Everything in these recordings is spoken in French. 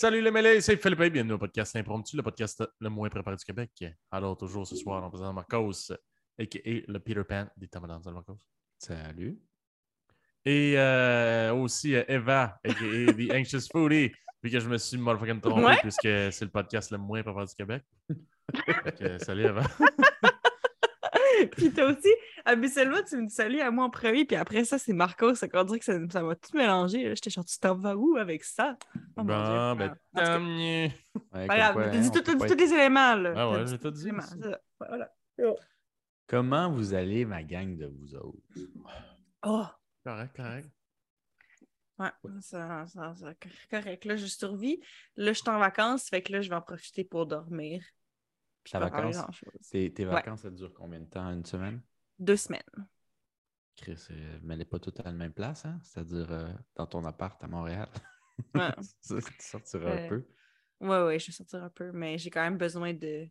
Salut les mêlés, c'est Philippe et bienvenue au podcast Impromptu, le podcast le moins préparé du Québec. Alors, toujours ce soir, en présent Marcos, a.k.a. le Peter Pan des Tamadans. Salut Marcos. Salut. Et euh, aussi euh, Eva, a.k.a. The Anxious Foodie, vu que je me suis motherfucking trompé, Ouais. puisque c'est le podcast le moins préparé du Québec. Salut Eva. puis toi aussi, habituellement, tu me dis salut à moi en premier, puis après ça, c'est Marcos. Ça veut dire que ça, ça m'a tout mélangé. là. J'étais genre, tu t'en vas où avec ça? Oh, bon, ben, Ah, tant mieux. T'as hein, tous les éléments. Là. Ah ouais, j'ai tout dit, c'est. Voilà. Comment vous allez, ma gang de vous autres? Oh! Correct, correct. Ouais, ça, ça, ça- correct. Là, je survis. Là, je suis en vacances, fait que là, je vais en profiter pour dormir. Puis Ta grand-chose. Tes, tes Ouais. vacances, ça dure combien de temps? Une semaine? Deux semaines. Chris, euh, mais elle n'est pas toutes à la même place, hein? C'est-à-dire euh, dans ton appart à Montréal? Ouais. ça, tu sortiras Euh, un peu. Ouais, ouais, je vais sortir un peu, mais j'ai quand même besoin de,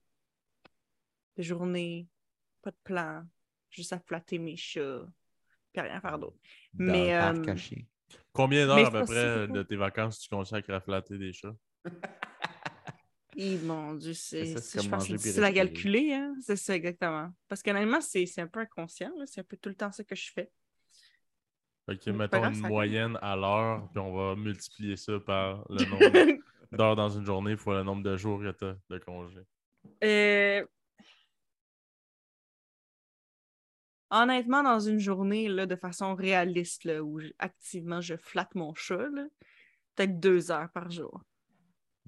de journées, pas de plan, juste à flatter mes chats, puis à rien faire d'autre. Mais, euh. Combien d'heures à peu près de tes vacances tu consacres à flatter des chats? Et mon Dieu, c'est, je pense que difficile à calculer, hein? C'est ça, exactement. Parce qu'honnêtement, c'est, c'est un peu inconscient, c'est un peu tout le temps ça que je fais. Fait que mettons grave, une moyenne à l'heure, puis on va multiplier ça par le nombre d'heures dans une journée fois le nombre de jours que tu as de congé. Euh, Honnêtement, dans une journée, là, de façon réaliste, là, où activement je flatte mon chat, peut-être deux heures par jour.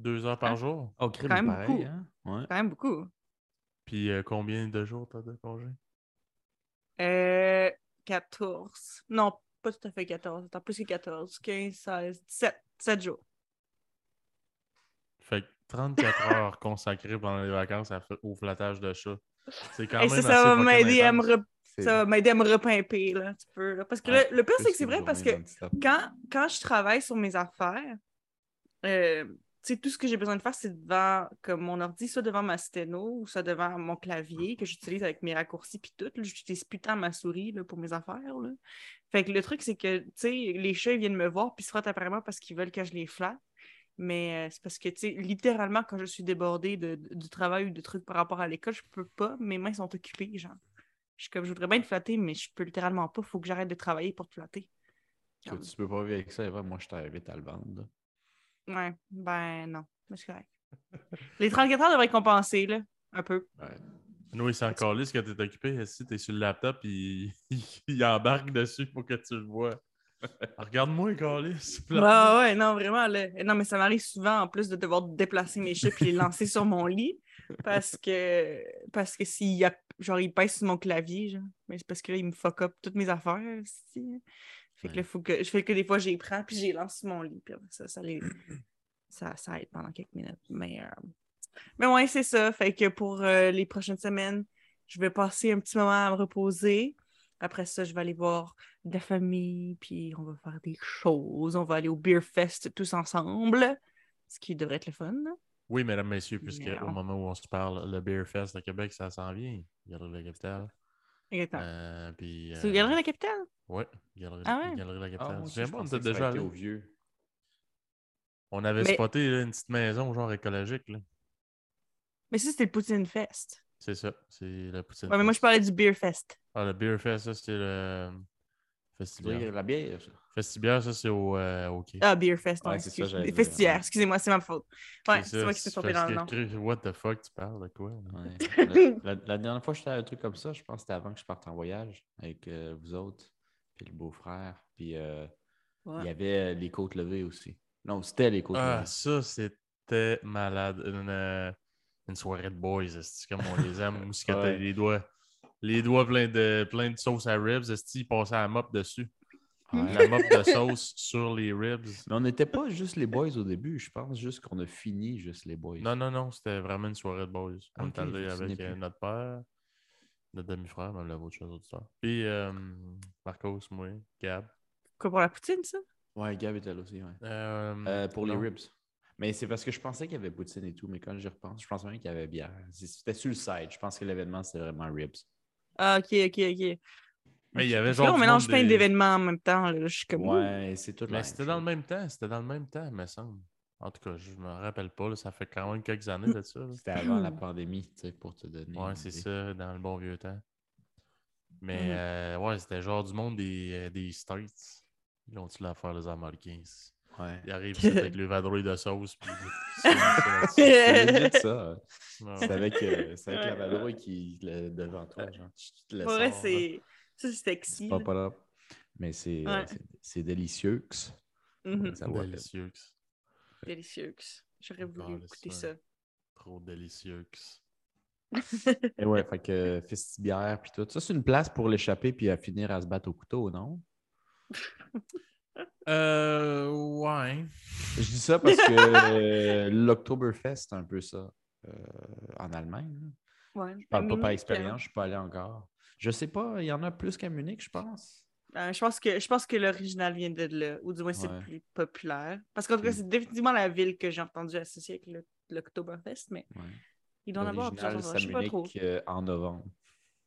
Deux heures par Hein? jour? Oh, crime, quand même pareil, beaucoup. hein? Ouais. Quand même beaucoup. Puis euh, combien de jours tu as de congé? Euh, 14. Non, pas tout à fait 14. Attends, plus que 14. 15, 16, 17. 7 jours. Fait que 34 heures consacrées pendant les vacances à au flattage de chat. C'est quand Et même ça, ça assez va fucking m'aider à me intense. re- C'est- ça va m'aider à me repimper, là, un petit peu. là. Parce que Ouais, le, le pire, c'est que c'est vrai parce que quand, quand je travaille sur mes affaires, euh, tu sais, tout ce que j'ai besoin de faire, c'est devant comme mon ordi, soit devant ma sténo ou soit devant mon clavier que j'utilise avec mes raccourcis puis tout. J'utilise plus tant ma souris là, pour mes affaires. là. Fait que le truc, c'est que, tu sais, les chats, ils viennent me voir puis ils se frottent apparemment parce qu'ils veulent que je les flatte. Mais euh, c'est parce que, tu sais, littéralement, quand je suis débordée de, de- du travail ou de trucs par rapport à l'école, je peux pas. Mes mains sont occupées, genre. Je suis comme, je voudrais bien te flatter, mais je peux littéralement pas. Faut que j'arrête de travailler pour te flatter. Tu peux pas vivre avec ça, Eva. Moi, je t'invite à le vendre. Ouais, ben non, mais c'est correct. Les 34 heures devraient compenser, là, un peu. Ouais. Nous, il s'en calisse que tu es occupé. Si tu es sur le laptop, il... il embarque dessus pour que tu le vois. Regarde-moi, Calis. Ouais, ouais, non, vraiment, là. Non, mais ça m'arrive souvent, en plus, de devoir déplacer mes chats puis les lancer sur mon lit, parce que, parce que s'il y a, genre, il pèse sur mon clavier, genre. Mais c'est parce que là, il me fuck up toutes mes affaires, aussi. Fait que là, faut que, je fais que des fois, les prends puis les lance sur mon lit, puis ça, ça les... Ça, ça aide pendant quelques minutes. Mais, euh, mais ouais, c'est ça. Fait que pour euh, les prochaines semaines, je vais passer un petit moment à me reposer. Après ça, je vais aller voir de la famille, puis on va faire des choses. On va aller au Beer Fest tous ensemble, ce qui devrait être le fun. Oui, mesdames, messieurs, puisque au on- moment où on se parle, le Beer Fest de Québec, ça s'en vient. Galerie de la Capitale. Exactement. Euh, puis, C'est euh, Galerie de la Capitale? Ouais, Galerie, Ah ouais? Galerie de la Ah, Capitale. pas, on était déjà allé. au vieux. On avait Mais- spoté là, une petite maison genre écologique. là. Mais ça, c'était le Poutine Fest. C'est ça, c'est la poutine. Ouais, mais moi, je parlais du Beer Fest. Ah, le Beer Fest, ça, c'est le veux la bière, ça? Festibière, ça, c'est au, euh. Ah, Beer Fest, Ouais, ça, excuse- ouais. excusez-moi, c'est ma faute. Ouais, C'est ça, moi qui s'est trompé dans le nom. What the fuck, tu parles de quoi? Ouais. la, la- la dernière fois que j'étais à un truc comme ça, je pense que c'était avant que je parte en voyage avec euh, vous autres, puis le beau-frère. Puis euh, il y avait euh, les côtes levées aussi. Non, c'était les côtes Ah, levées. ça, c'était malade. Une, une soirée de boys, c'est comme on les aime. Ouais. les doigts, les doigts pleins de, plein de sauce à ribs, est-ce qu'ils passaient à la mop dessus? Ouais. La mop de sauce sur les ribs. Mais on n'était pas juste les boys au début, je pense juste qu'on a fini juste les boys. Non, non, non, c'était vraiment une soirée de boys. On Ok, est allé avec euh, notre père, notre demi-frère, même la vôtre, chose auditeur. Puis euh, Marcos, moi, Gab. Quoi pour la poutine, ça? Ouais, Gab était là aussi, ouais. Euh, Euh, pour non. les ribs. Mais c'est parce que je pensais qu'il y avait poutine et tout, mais quand j'y repense, je pense même qu'il y avait bière. C'était sur le side. Je pense que l'événement, c'était vraiment ribs. Ah, ok, ok, ok. Mais il y avait Là, genre. on mélange plein des- d'événements en même temps. Là. Je suis comme. Ouais, c'est tout. la Mais c'était dans le même temps. C'était dans le même temps, me semble. En tout cas, je me rappelle pas. là, ça fait quand même quelques années de ça. C'était avant la pandémie, tu sais, pour te donner. Ouais, c'est ça, dans le bon vieux temps. Mais Mhm. euh, ouais, c'était genre du monde des, euh, des States. Ils ont-tu l'affaire, les Américains? Ouais. Ils arrivent avec le vadrouille de sauce. Puis... C'est legit, ça. Ouais, C'est avec, euh, c'est avec la Ouais. vadrouille qui est devant toi. Genre, tu te sors, là. c'est. Ça, c'est sexy. Pas là. pas là. Mais c'est euh, Ouais. c'est- c'est délicieux. La peine. Délicieux. Délicieux. J'aurais voulu écouter ça. ça. Trop délicieux. Et ouais, fait que festibière puis tout. Ça, c'est une place pour l'échapper puis à finir à se battre au couteau, non? Euh, ouais. Je dis ça parce que euh, l'Oktoberfest, c'est un peu ça euh, en Allemagne. Ouais. Je parle pas par expérience, je suis pas allé encore. Je sais pas, il y en a plus qu'à Munich, je pense. euh, je pense que, je pense que l'original vient de là, ou du moins c'est Ouais. le plus populaire. Parce qu'en tout cas, c'est définitivement la ville que j'ai entendu associer avec le- l'Oktoberfest, mais Ouais. il doit en avoir plusieurs. Je c'est sais à pas trop. Munich euh, en novembre.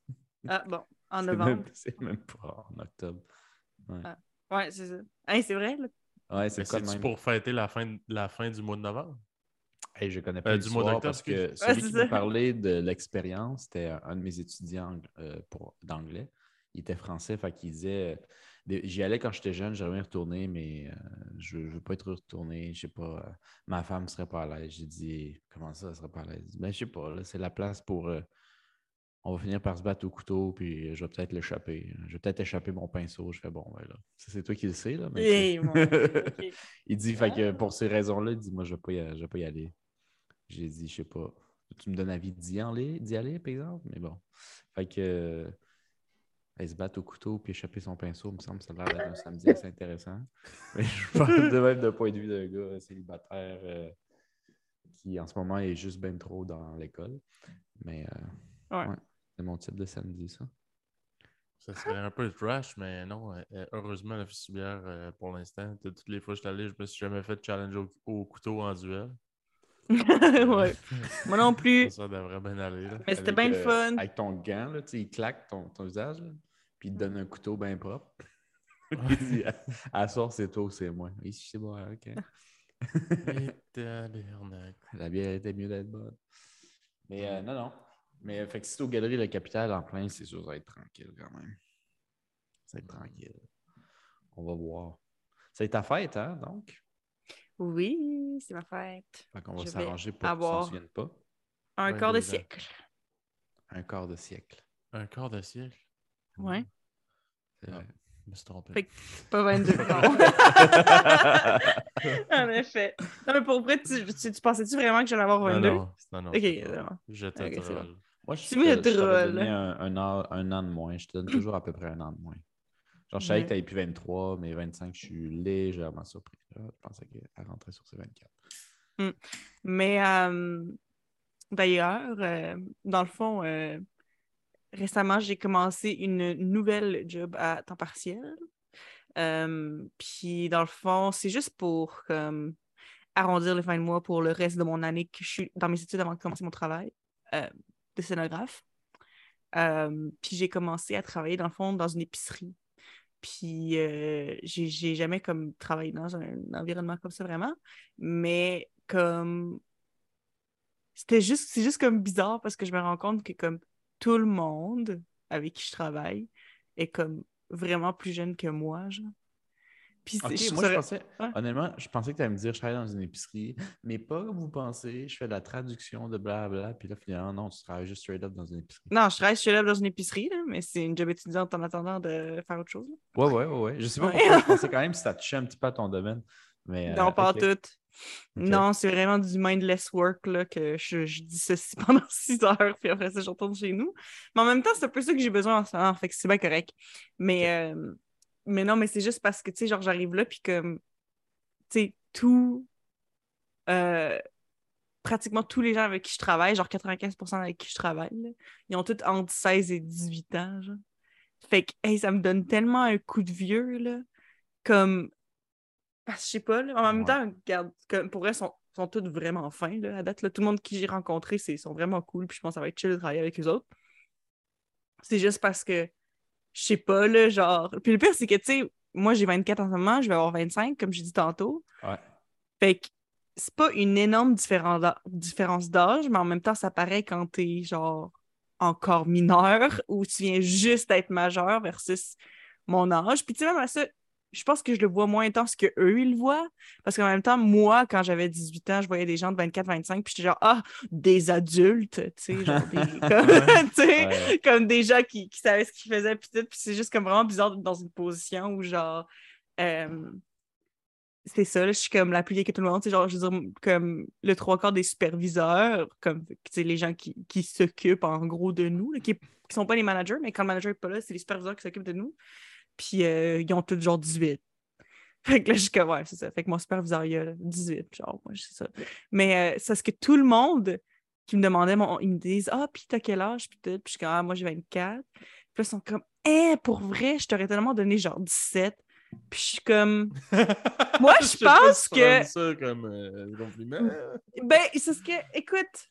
Ah bon, en novembre. C'est même pas en octobre. Ouais, c'est ça. Hein, c'est vrai, là? Ouais, c'est quoi même? pour fêter la fin, la fin du mois de novembre? Hey, je connais pas Euh, du mois d'octobre, parce que celui Ouais, qui c'est m'a parlé de l'expérience, c'était un de mes étudiants euh, pour- d'anglais. Il était français, fait qu'il disait euh, J'y allais quand j'étais jeune, j'aimerais retourner, mais euh, je ne veux pas être retourné. Je sais pas, euh, ma femme ne serait pas à l'aise. J'ai dit Comment ça, elle serait pas à l'aise? Ben, je sais pas, là, c'est la place pour. euh, on va finir par se battre au couteau, puis je vais peut-être l'échapper. Je vais peut-être échapper mon pinceau. Je fais bon, ben là. C'est toi qui le sais, là. mais Hey, il dit, fait que pour ces raisons-là, il dit, moi, je ne vais, pas y- je vais pas y aller. J'ai dit, je sais pas. Tu me donnes envie d'y aller, d'y aller, par exemple? Mais bon. Fait que. euh, elle se battre au couteau puis échapper son pinceau, me semble que ça a l'air d'être un samedi assez intéressant. Mais je parle de même d'un point de vue d'un gars célibataire euh, qui, en ce moment, est juste ben trop dans l'école. Mais euh, Ouais. ouais, c'est mon type de samedi, ça. Ça serait un peu trash, mais non. euh, heureusement, la festivière, euh, pour l'instant, de toutes les fois que je suis allé, je me suis jamais fait challenge au, au couteau en duel. ouais. Moi non plus. Ça, devrait bien aller. là. Mais c'était bien le euh, fun. Avec ton gant, là, tu il claque ton, ton visage, là, puis il te donne un couteau bien propre. il dit, à, à soir, c'est toi ou c'est moi. Ici, c'est bon, ok. La bière était mieux d'être bonne. Mais euh, non, non. Mais euh, fait que si c'est aux Galeries Le Capital en plein, c'est sûr ça va être tranquille quand même. Ça va être tranquille. On va voir. C'est ta fête, hein, donc? Oui, c'est ma fête. Fait qu'on va s'arranger pour qu'ils s'en souviennent pas. Un Ouais, quart de siècle. Un quart de siècle. Un quart de siècle? Ouais. C'est vrai. Je me suis trompé. Fait Pas 22 ans. en effet. Non, mais pour vrai, tu, tu, tu pensais-tu vraiment que j'allais avoir non, 22? non, non, non, Ok, vraiment. Je te Ok, c'est troll. bon. Moi, je te- je donné un, un an, un an de moins. Je te donne toujours à peu près un an de moins. Genre, je savais que tu plus 23, mais 25, je suis légèrement surpris. là. Je pensais qu'elle rentrait sur ses 24. Mais euh, d'ailleurs, euh, dans le fond, euh, récemment, j'ai commencé une nouvelle job à temps partiel. Puis, dans le fond, c'est juste pour comme, arrondir les fins de mois pour le reste de mon année que je suis dans mes études avant de commencer mon travail de scénographe. Puis, j'ai commencé à travailler, dans le fond, dans une épicerie. Puis, euh, j'ai jamais comme travaillé dans un environnement comme ça vraiment. Mais comme c'était juste c'est juste comme bizarre parce que je me rends compte que comme tout le monde avec qui je travaille est comme vraiment plus jeune que moi genre puis je moi, je pensais, Ouais. honnêtement, je pensais que tu allais me dire, je travaille dans une épicerie, mais pas comme vous pensez, je fais de la traduction de blabla, puis là, finalement, non, tu travailles juste straight up dans une épicerie. non je travaille chez là dans une épicerie là, mais c'est une job étudiante en attendant de faire autre chose là. Ouais, ouais, ouais, ouais. Je sais pas Ouais. pourquoi, je pensais quand même que ça touchait un petit peu à ton domaine. Mais, euh, non pas ok. tout Ok. non c'est vraiment du mindless work là, que je, je dis ceci pendant six heures puis après ça je retourne chez nous mais en même temps c'est un peu ça que j'ai besoin en ce moment fait que c'est bien correct mais euh, mais non mais c'est juste parce que tu sais genre j'arrive là puis comme tu sais tout euh, pratiquement tous les gens avec qui je travaille genre 95% avec qui je travaille là, ils ont tous entre 16 et 18 ans genre. fait que hey, ça me donne tellement un coup de vieux là comme parce que je sais pas, là, en même Ouais. temps, regarde, comme, pour eux, sont, sont tous vraiment fins. Là, à date, là, tout le monde qui j'ai rencontré, c'est, sont vraiment cool. Puis je pense que ça va être chill de travailler avec eux autres. C'est juste parce que je sais pas, là, genre. Puis le pire, c'est que, tu sais, moi, j'ai 24 en ce moment, je vais avoir 25, comme j'ai dit tantôt. Ouais. Fait que c'est pas une énorme différence d'âge, mais en même temps, ça paraît quand t'es, genre, encore mineur ou tu viens juste d'être majeur versus mon âge. Puis, tu sais, même à ça, je pense que je le vois moins intense que eux, ils le voient. Parce qu'en même temps, moi, quand j'avais 18 ans, je voyais des gens de 24-25, puis j'étais genre, ah, des adultes, tu sais, genre des. comme, Ouais. comme des gens qui, qui savaient ce qu'ils faisaient, puis tout. Puis c'est juste comme vraiment bizarre d'être dans une position où, genre, euh, c'est ça, là, je suis comme la plus vieille que tout le monde. Genre, je veux dire, comme le trois quarts des superviseurs, comme tu sais, les gens qui, qui s'occupent en gros de nous, là, qui, qui sont pas les managers, mais quand le manager n'est pas là, c'est les superviseurs qui s'occupent de nous. Puis euh, ils ont tous genre 18. Fait que là, je suis comme, ouais, c'est ça. Fait que mon superviseur, il a 18, genre, moi, c'est ça. Mais euh, c'est ce que tout le monde qui me demandait, mon- ils me disent, ah, puis t'as quel âge? Puis tout. Puis je suis comme, ah, moi, j'ai 24. Puis là, ils sont comme, eh, pour vrai, je t'aurais tellement donné genre 17. Puis je suis comme, Moi, je sais pas pense si que- ça comme euh, compliment. Ben, c'est ce que, écoute,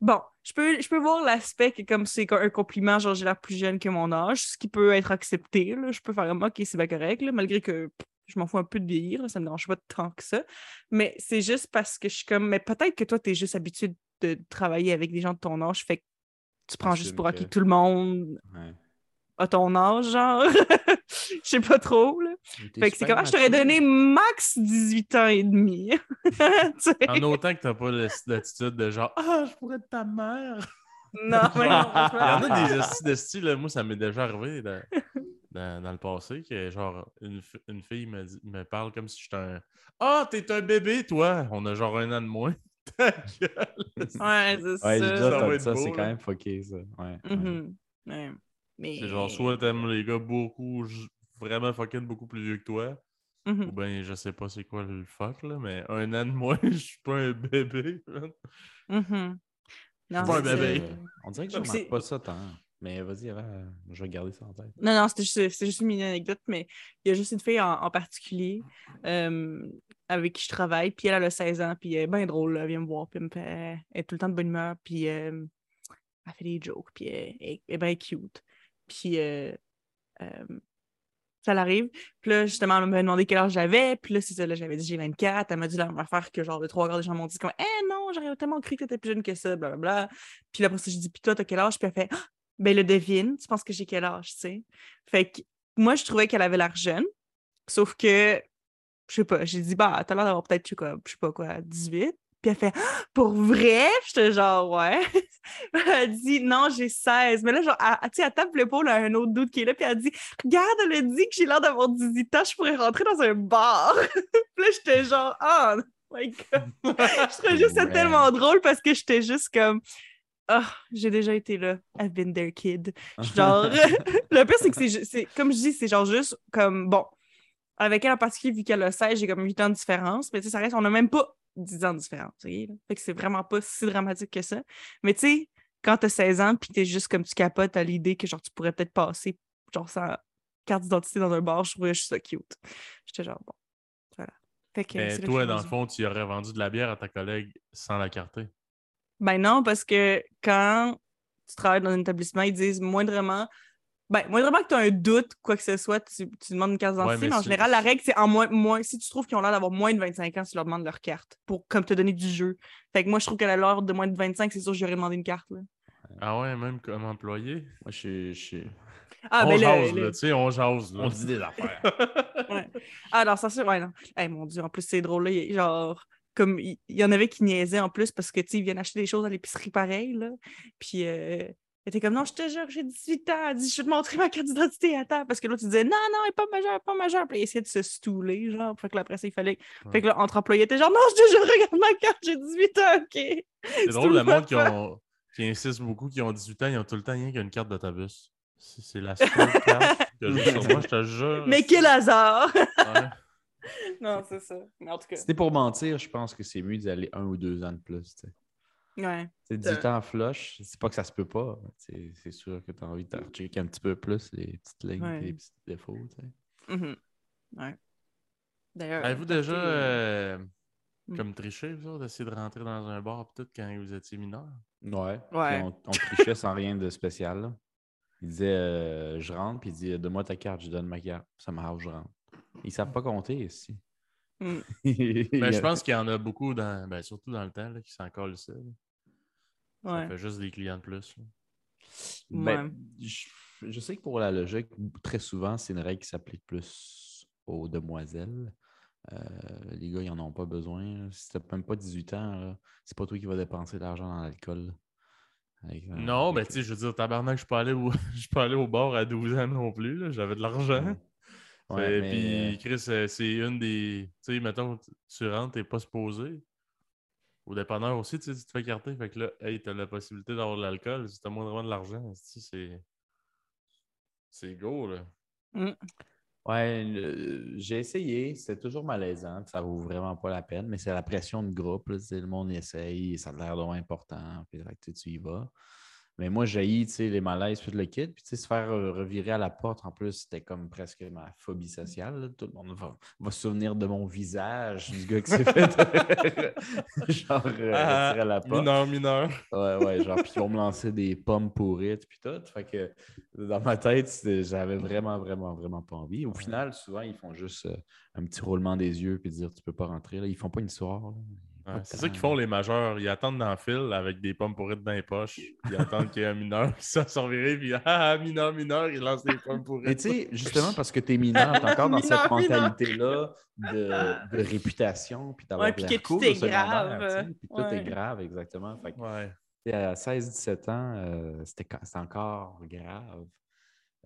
bon, je peux, je peux voir l'aspect que comme c'est un compliment, genre j'ai l'air plus jeune que mon âge, ce qui peut être accepté, là. Je peux faire comme, ok, c'est bien correct, là, malgré que je m'en fous un peu de vieillir, là, ça me dérange pas tant que ça. Mais c'est juste parce que je suis comme, mais peut-être que toi, t'es juste habitué de travailler avec des gens de ton âge, fait que tu prends juste pour acquis que- tout le monde Ouais. à ton âge, genre. Je sais pas trop, là. Fait que c'est super comme, ah, je t'aurais donné max 18 ans et demi? En autant que t'as pas l'attitude de genre Ah, je pourrais être ta mère. Non, mais non, Il y en a des hosties de style, là, moi ça m'est déjà arrivé dans, dans- dans le passé, que genre une, une fille me, dit- me parle comme si j'étais un Ah, t'es un bébé, toi! On a genre un an de moins. Ta gueule! Ouais, c'est Ouais, ça. déjà Ça c'est quand même fucké, ça. Ouais. ouais. Mhm. Ouais. Mais... C'est genre soit t'aimes les gars beaucoup, vraiment fucking beaucoup plus vieux que toi, Mhm. ou ben je sais pas c'est quoi le fuck là, mais un an de moins, je suis pas un bébé. man. Mhm. Non, pas un bébé. Euh, On dirait que je remarque pas ça tant. Mais vas-y, avant, je vais garder ça en tête. Non, non, c'était juste, c'était juste une mini anecdote, mais il y a juste une fille en, en particulier euh, avec qui je travaille, puis elle, elle a 16 ans, puis elle est bien drôle, là, elle vient me voir, puis elle, me fait- elle est tout le temps de bonne humeur, puis euh, elle fait des jokes, puis elle, elle- elle est bien cute. Puis euh, euh, ça l'arrive. Puis là, justement, elle m'a demandé quel âge j'avais, puis là, c'est ça, là, j'avais dit j'ai 24, elle m'a dit la même affaire que genre de trois quarts des gens m'ont dit comme « Eh non, j'aurais tellement cru que t'étais plus jeune que ça, blablabla. » Puis là, après ça, j'ai dit « Puis toi, t'as quel âge? » Puis elle fait « Ah, ben le devine, tu penses que j'ai quel âge, tu sais? » Fait que moi, je trouvais qu'elle avait l'air jeune, sauf que, je sais pas, j'ai dit, bah, t'as l'air d'avoir peut-être, je sais quoi, je sais pas quoi, 18. Puis elle fait, Ah, pour vrai? J'étais genre, ouais. elle dit, non, j'ai 16. Mais là, genre, elle, tu sais, elle tape l'épaule à un autre doute qui est là, puis elle dit, regarde, elle a dit que j'ai l'air d'avoir 18 ans, je pourrais rentrer dans un bar. puis là, j'étais genre, ah, my God. je trouvais juste ça tellement drôle parce que j'étais juste comme, ah, j'ai déjà été là. I've been there, kid. Genre, le pire, c'est que c'est, comme je dis, c'est genre juste comme, bon, avec elle en particulier, vu qu'elle a 16, j'ai comme 8 ans de différence, mais tu sais, ça reste, on n'a même pas 10 ans de différence, ok, là. Fait que c'est vraiment pas si dramatique que ça. Mais tu sais, quand t'as 16 ans, puis t'es juste comme tu capotes à l'idée que genre tu pourrais peut-être passer, genre sans carte d'identité dans un bar, je trouvais juste ça cute. J'étais genre, bon, voilà. Fait que, Mais toi, dans le fond, tu aurais vendu de la bière à ta collègue sans la carter? Ben non, parce que quand tu travailles dans un établissement, ils disent moindrement. Ben, moindrement que tu as un doute, quoi que ce soit, tu, tu demandes une carte Ouais, d'identité, mais mais en général, la règle, c'est en moins, moins. Si tu trouves qu'ils ont l'air d'avoir moins de 25 ans, tu leur demandes leur carte pour comme te donner du jeu. Fait que moi, je trouve a l'air de moins de 25, c'est sûr que j'aurais demandé une carte. Là. Ah ouais, même comme employé? Moi, je suis. Ah, on ben jase, le- là, le- tu sais, on jase. Là. On dit des affaires. Ouais. Ah, alors, ça, c'est. Ouais, non. Hey, mon Dieu, en plus, c'est drôle. Là, il- genre, comme il y, en avait qui niaisaient en plus parce que, tu sais, ils viennent acheter des choses à l'épicerie pareil, là. Puis, euh, elle était comme, non, je te jure, j'ai 18 ans. Elle dit, je vais te montrer ma carte d'identité à temps. Parce que là, tu disais, non, non, elle est pas majeure, elle pas majeure. Puis, il essayait de se stouler, genre. Fait que là, après ça, il fallait. Fait que là, entre employés, était genre, non, je te jure, regarde ma carte, j'ai 18 ans, OK. C'est drôle, le monde qui, temps. ont, qui insiste beaucoup, qui ont 18 ans, ils ont tout le temps rien qu'une carte d'autobus. C'est c'est la seule carte que j'ai sur moi, je te jure. Mais quel hasard! Ouais. non, c'est ça. Mais en tout cas, Si t'es pour mentir, je pense que c'est mieux d'y aller un ou deux ans de plus. tu sais. Ouais. C'est 18 ans en flush, c'est pas que ça se peut pas. C'est c'est sûr que tu as envie de checker un petit peu plus les petites lignes Ouais. les petits défauts. Mhm. Ouais. D'ailleurs. Avez-vous quand déjà t'es- euh, Mm. comme triché, vous autres, d'essayer de rentrer dans un bar tout quand vous étiez mineur? Ouais. On, on trichait sans rien de spécial. là. Il disait euh, Je rentre, puis il dit Donne-moi ta carte, je donne ma carte. Ça m'arrange, je rentre. Ils savent pas compter ici. Mm. Ben, je pense qu'il y en a beaucoup, dans, ben, surtout dans le temps, là, qui s'en collent ça. là. Ça fait juste des clients de plus. Ben, Ouais. je, je sais que pour la logique, très souvent, c'est une règle qui s'applique plus aux demoiselles. Euh, les gars, ils n'en ont pas besoin. Si t'as même pas 18 ans, c'est pas toi qui vas dépenser de l'argent dans l'alcool. Avec, euh, Non, ben avec- tu sais, je veux dire, tabarnak, je suis pas allé au, je suis pas allé au bar à 12 ans non plus. là. J'avais de l'argent. Ouais, Fait- mais, Puis, Chris, euh, c'est une des. Tu sais, mettons, tu- tu rentres, t'es pas supposé. Au dépanneur aussi, tu sais, tu te fais carter. Fait que là, hey, t'as la possibilité d'avoir de l'alcool. Si t'as moindrement de l'argent, c'est. C'est go, là. Ouais, le- j'ai essayé, c'était toujours malaisant, ça vaut vraiment pas la peine, mais c'est la pression de groupe, là, tu sais, le monde essaye, ça a l'air vraiment important, puis sais, tu y vas. Mais moi, j'ai les malaises, puis le kit, puis se faire euh, revirer à la porte, en plus, c'était comme presque ma phobie sociale. là. Tout le monde va, va se souvenir de mon visage, du gars qui s'est fait genre euh, Ah, retirer à la porte. mineur, mineur. Ouais, ouais, genre, puis ils vont me lancer des pommes pourrites, puis tout. Fait que dans ma tête, j'avais vraiment, vraiment, vraiment pas envie. Au final, souvent, ils font juste euh, un petit roulement des yeux, puis dire tu peux pas rentrer. Là. Ils font pas une histoire. là. Ouais, c'est ça qu'ils font les majeurs. Ils attendent dans le fil avec des pommes pourrites dans les poches. Ils attendent qu'il y ait un mineur qui s'en sortirait. Puis, ah, ah, mineur, mineur, ils lancent des pommes Mais pourrites. tu sais, justement, parce que t'es mineur, t'es encore dans cette mentalité-là de, de réputation, puis d'avoir Ouais, puis que tout est grave, Puis tout est grave, exactement. Fait que, Ouais. à 16-17 ans, euh, c'était encore grave,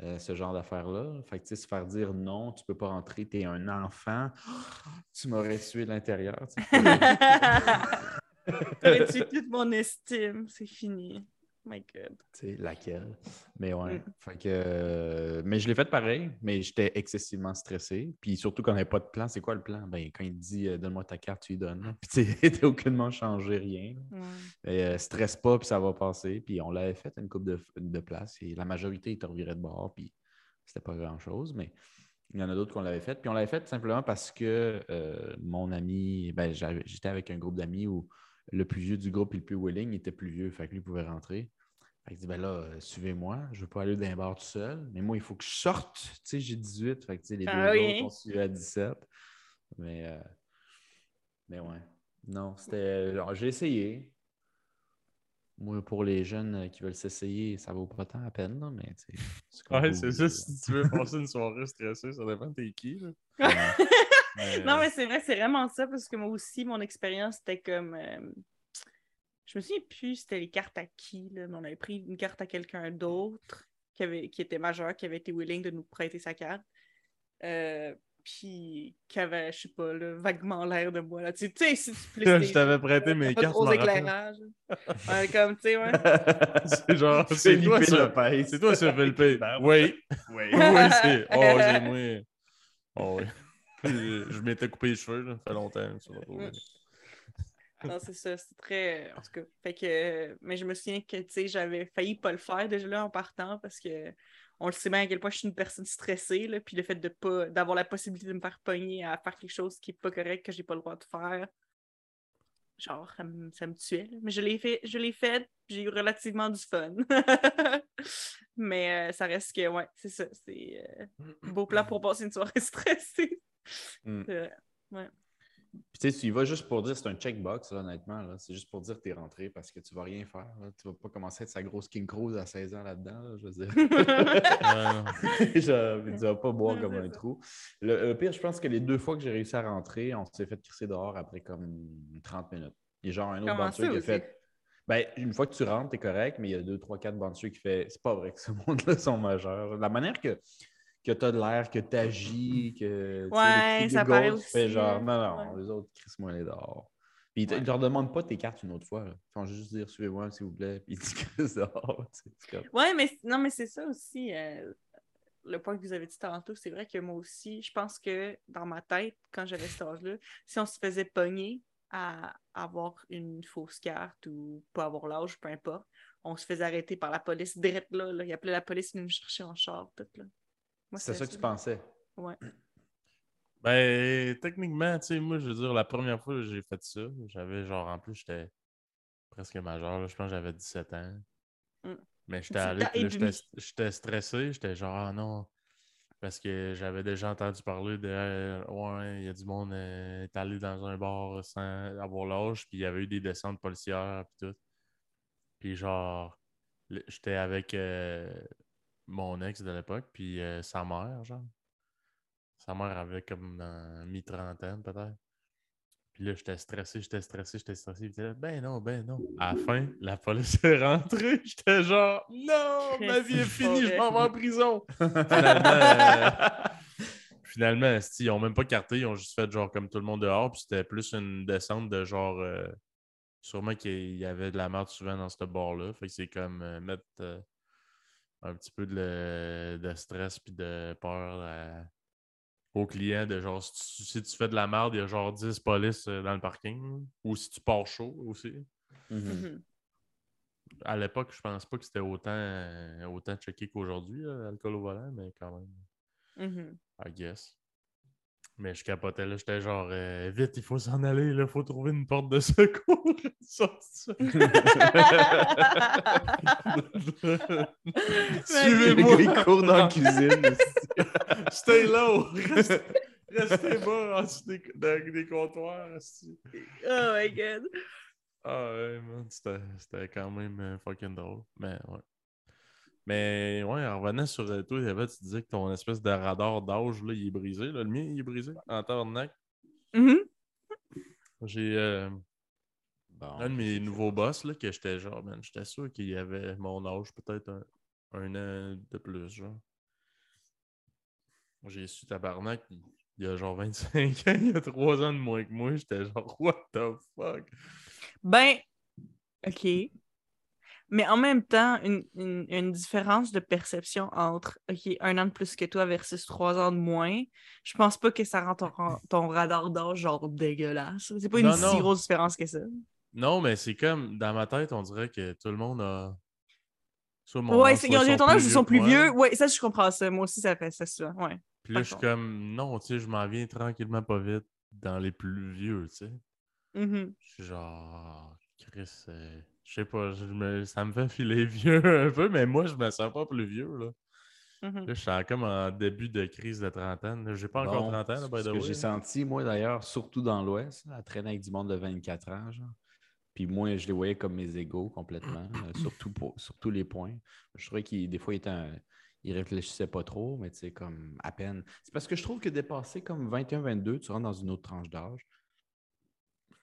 euh, ce genre d'affaires-là. Fait que, tu sais, se faire dire non, tu peux pas rentrer, t'es un enfant, tu m'aurais tué de l'intérieur. tu toute mon estime, c'est fini. My God. Tu sais, laquelle? Mais ouais. Mm. Fait que, euh, mais je l'ai fait pareil, mais j'étais excessivement stressé. Puis surtout qu'on n'avait pas de plan. C'est quoi le plan? Ben, quand il te dit euh, donne-moi ta carte, tu lui donnes. Puis tu sais, t'as aucunement changé rien. Et, euh, stresse pas, puis ça va passer. Puis on l'avait fait une coupe de, de place et la majorité était revirée de bord, puis c'était pas grand-chose. Mais il y en a d'autres qu'on l'avait fait. Puis on l'avait fait simplement parce que mon ami, ben, j'étais avec un groupe d'amis où le plus vieux du groupe et le plus willing était plus vieux, fait que lui pouvait rentrer. Fait que dit, ben là, euh, suivez-moi, je veux pas aller d'un bar tout seul, mais moi, il faut que je sorte. Tu sais, j'ai 18, fait que tu sais, les deux Ah oui. autres ont suivi à 17. Mais, euh, mais ouais. Non, c'était. alors, J'ai essayé. Moi, pour les jeunes euh, qui veulent s'essayer, ça vaut pas tant la peine, là, mais tu sais, c'est comme Ouais, c'est ça. Si tu veux passer une soirée stressée, ça dépend de t'es qui. là. Mais, Non, mais c'est vrai, c'est vraiment ça, parce que moi aussi, mon expérience, c'était comme. euh, Je me souviens plus c'était les cartes à qui, là, mais on avait pris une carte à quelqu'un d'autre qui, avait... qui était majeur, qui avait été willing de nous prêter sa carte. Euh, Puis qui avait, je sais pas, là, vaguement l'air de moi. Là. Tu sais, si tu je t'avais prêté mes cartes. rappelle. éclairage. Ouais, comme, tu sais, ouais. C'est genre, c'est toi. Lopez. C'est toi, ça, Philippe. Oui. Oui. Oui, c'est. Oh, j'ai moi. Oh, oui. Je m'étais coupé les cheveux, là, ça fait longtemps. Non, c'est ça, c'est très. En tout cas, fait que. Mais je me souviens que, tu sais, j'avais failli pas le faire déjà là en partant parce que on le sait bien à quel point je suis une personne stressée, là, puis le fait de pas d'avoir la possibilité de me faire pogner à faire quelque chose qui est pas correct, que j'ai pas le droit de faire, genre, ça me, ça me tuait. là. Mais je l'ai fait, je l'ai fait, j'ai eu relativement du fun. Mais euh, ça reste que, ouais, c'est ça, c'est euh, beau plan pour passer une soirée stressée. Mm. Vrai. Ouais. Puis tu sais, tu y vas juste pour dire, c'est un checkbox, là, honnêtement. là. C'est juste pour dire que tu es rentré parce que tu vas rien faire. là. Tu vas pas commencer à être sa grosse King Cruise à 16 ans là-dedans, là, je veux dire. Genre, tu vas pas boire comme un trou. Le, le pire, je pense que les deux fois que j'ai réussi à rentrer, on s'est fait crisser dehors après comme 30 minutes. Il y a genre un autre ça qui a fait. Ben, une fois que tu rentres, t'es correct, mais il y a deux, trois, quatre bouncers qui fait c'est pas vrai que ce monde-là sont majeurs. La manière que, que tu as de l'air, que tu agis, que. Ouais, ça paraît tu fais genre non, non, Ouais. les autres, crisse-moi les dehors. Puis ils Ouais. ils leur demandent pas tes cartes une autre fois. là. Ils font juste dire suivez-moi, s'il vous plaît, puis ils tu sais, c'est comme- Ouais, mais non, mais c'est ça aussi. euh, le point que vous avez dit tantôt, c'est vrai que moi aussi, je pense que dans ma tête, quand j'avais cet âge-là, si on se faisait pogner à avoir une fausse carte ou pas avoir l'âge, peu importe, on se faisait arrêter par la police direct là. là. Il appelait la police, il venait me chercher en char, tout là. C'est ça que tu pensais? Ouais. Ben, techniquement, tu sais, moi, je veux dire, la première fois que j'ai fait ça, j'avais genre, en plus, j'étais presque majeur, là, je pense que j'avais 17 ans. Mm. Mais j'étais allé, t'as puis là, j'étais stressé. J'étais genre, ah non. Parce que j'avais déjà entendu parler de, euh, ouais, il y a du monde euh, est allé dans un bar sans avoir l'âge, puis il y avait eu des descentes policières, puis tout. Puis genre, j'étais avec euh, mon ex de l'époque, puis euh, sa mère, genre. Sa mère avait comme dans mi-trentaine, peut-être. Puis là, j'étais stressé, j'étais stressé, j'étais stressé. Puis là, ben non, ben non. À la fin, la police est rentrée. J'étais genre, non, ma vie est finie, je m'en vais en prison. Finalement, euh, finalement ils ont même pas carté, ils ont juste fait genre comme tout le monde dehors. Puis c'était plus une descente de genre. euh, sûrement qu'il y avait de la merde souvent dans ce bar-là. Fait que c'est comme euh, mettre euh, un petit peu de, le- de stress puis de peur à- aux clients de genre si tu, si tu fais de la merde, il y a genre 10 polices euh, dans le parking. Ou si tu pars chaud aussi. Mhm. Mhm. À l'époque, je pense pas que c'était autant, euh, autant checké qu'aujourd'hui, l'alcool au volant, mais quand même. Mhm. I guess. Mais je capotais là, j'étais genre euh, vite, il faut s'en aller, il faut trouver une porte de secours. Suivez-moi. il court dans la cuisine. Stay low. Restez, restez bas en dessous des, des- des comptoirs. Oh my god. Ah ouais, man, c'était c'était quand même euh, fucking drôle. Mais ouais. Mais ouais, en revenant sur euh, toi, Eva, tu disais que ton espèce de radar d'âge, là, il est brisé. Là. Le mien, il est brisé en tabarnak. Mhm. J'ai euh, Bon, un de mes nouveaux boss, là, que j'étais genre, man, j'étais sûr qu'il y avait mon âge, peut-être un, un an de plus, genre. J'ai su tabarnak, il il y a genre 25 ans, il y a 3 ans de moins que moi. J'étais genre, what the fuck? Ben, OK. Mais en même temps, une, une- une différence de perception entre OK, un an de plus que toi versus trois ans de moins, je pense pas que ça rend ton, ton radar d'âge genre dégueulasse. C'est pas une Non, si non. grosse différence que ça. Non, mais c'est comme, dans ma tête, on dirait que tout le monde a. Soit mon ouais, c'est- soit ils ont âge, ils sont plus vieux. Ouais, ça, je comprends ça. Moi aussi, ça fait ça souvent. Ouais. Puis là, je suis comme, non, tu sais, je m'en viens tranquillement pas vite dans les plus vieux, tu sais. Mhm. Je suis genre, Chris, euh, je sais pas, je me- ça me fait filer vieux un peu, mais moi, je me sens pas plus vieux, là. Mhm. Là, je suis comme en début de crise de trentaine. J'ai pas encore Bon, 30 ans, là, by the way, j'ai senti, moi, d'ailleurs, surtout dans l'Ouest, à traîner avec du monde de 24 ans, genre. Puis moi, je les voyais comme mes égaux complètement, euh, surtout pour, sur tous les points. Je trouvais qu'ils, des fois, un- ils réfléchissaient pas trop, mais tu sais, comme à peine. C'est parce que je trouve que dépasser comme 21-22, tu rentres dans une autre tranche d'âge.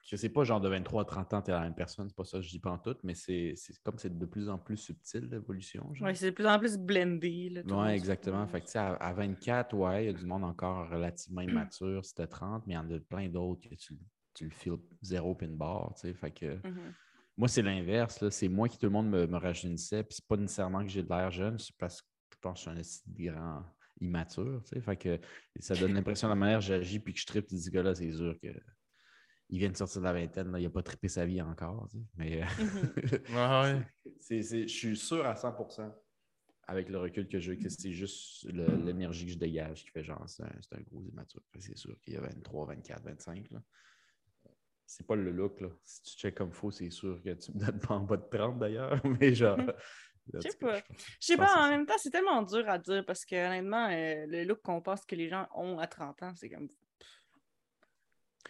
Je sais pas, genre de 23 à 30 ans, tu es la même personne, c'est pas ça que je dis pas en tout, mais c'est comme c'est de plus en plus subtil l'évolution. Ouais, c'est de plus en plus blendé. Oui, exactement. Fait que, tu sais, à, à 24, ouais, il y a du monde encore relativement immature, c'était 30, mais il y en a plein d'autres que tu, tu le files zéro pin bar, tu sais. Fait que Mhm. moi, c'est l'inverse. C'est moi qui tout le monde me, me rajeunissait, puis c'est pas nécessairement que j'ai de l'air jeune, c'est parce que je pense que je suis un grand immature, tu sais. Fait que ça donne l'impression de la manière dont j'agis, puis que je tripe, tu dis que là, c'est sûr que il vient de sortir de la vingtaine, là, il n'a pas trippé sa vie encore, tu sais. Mais c'est, c'est- je suis sûr à 100% avec le recul que j'ai que c'est juste l'énergie que je dégage qui fait genre c'est un, c'est un gros immature. C'est sûr qu'il y a 23, 24, 25. Là. C'est pas le look. Là. Si tu checkes comme faux, c'est sûr que tu me donnes pas en bas de 30 d'ailleurs. Mais genre. Mhm. en Je sais pas. je sais pas, en même temps, c'est tellement dur à dire parce que honnêtement, euh, le look qu'on pense que les gens ont à 30 ans, c'est comme.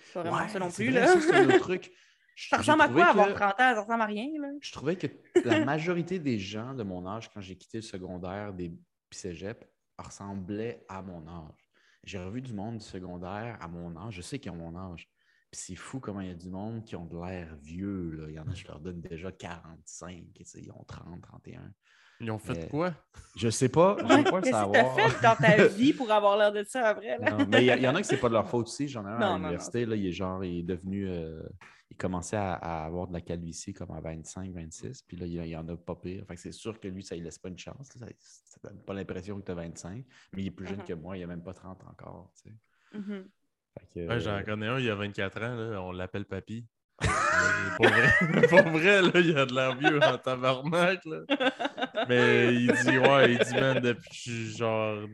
C'est pas vraiment Ouais, ça non plus, vrai, là. ça, truc. Ça ressemble à quoi avoir que- 30 ans? Ça ressemble à rien, là. Je trouvais que la majorité des gens de mon âge, quand j'ai quitté le secondaire des cégep, ressemblaient à mon âge. J'ai revu du monde du secondaire à mon âge. Je sais qu'ils ont mon âge. Puis c'est fou comment il y a du monde qui ont de l'air vieux. Là. Il y en a, je leur donne déjà 45. tu sais, Ils ont 30, 31. Ils ont fait Mais- quoi? Je sais pas. Ouais, pas Qu'est-ce que t'as fait dans ta vie pour avoir l'air de ça après, là? Non, mais il y, a- en a que c'est pas de leur faute aussi. J'en ai un à l'université. là, Il est genre, il est devenu. euh, il commençait à, à avoir de la calvitie comme à 25, 26. Puis là, il, y en a pas pire. Fait que c'est sûr que lui, ça ne laisse pas une chance. là. Ça, ne donne pas l'impression que tu as 25. Mais il est plus jeune Mhm. que moi. Il n'a même pas 30 encore. tu sais. Mhm. Ouais, j'en euh, connais un, il y a 24 ans, là, on l'appelle Papy. Euh, pour vrai, pour vrai, là, il a de l'air vieux en tabarnak, là. Mais il dit, ouais, il dit, man, depuis genre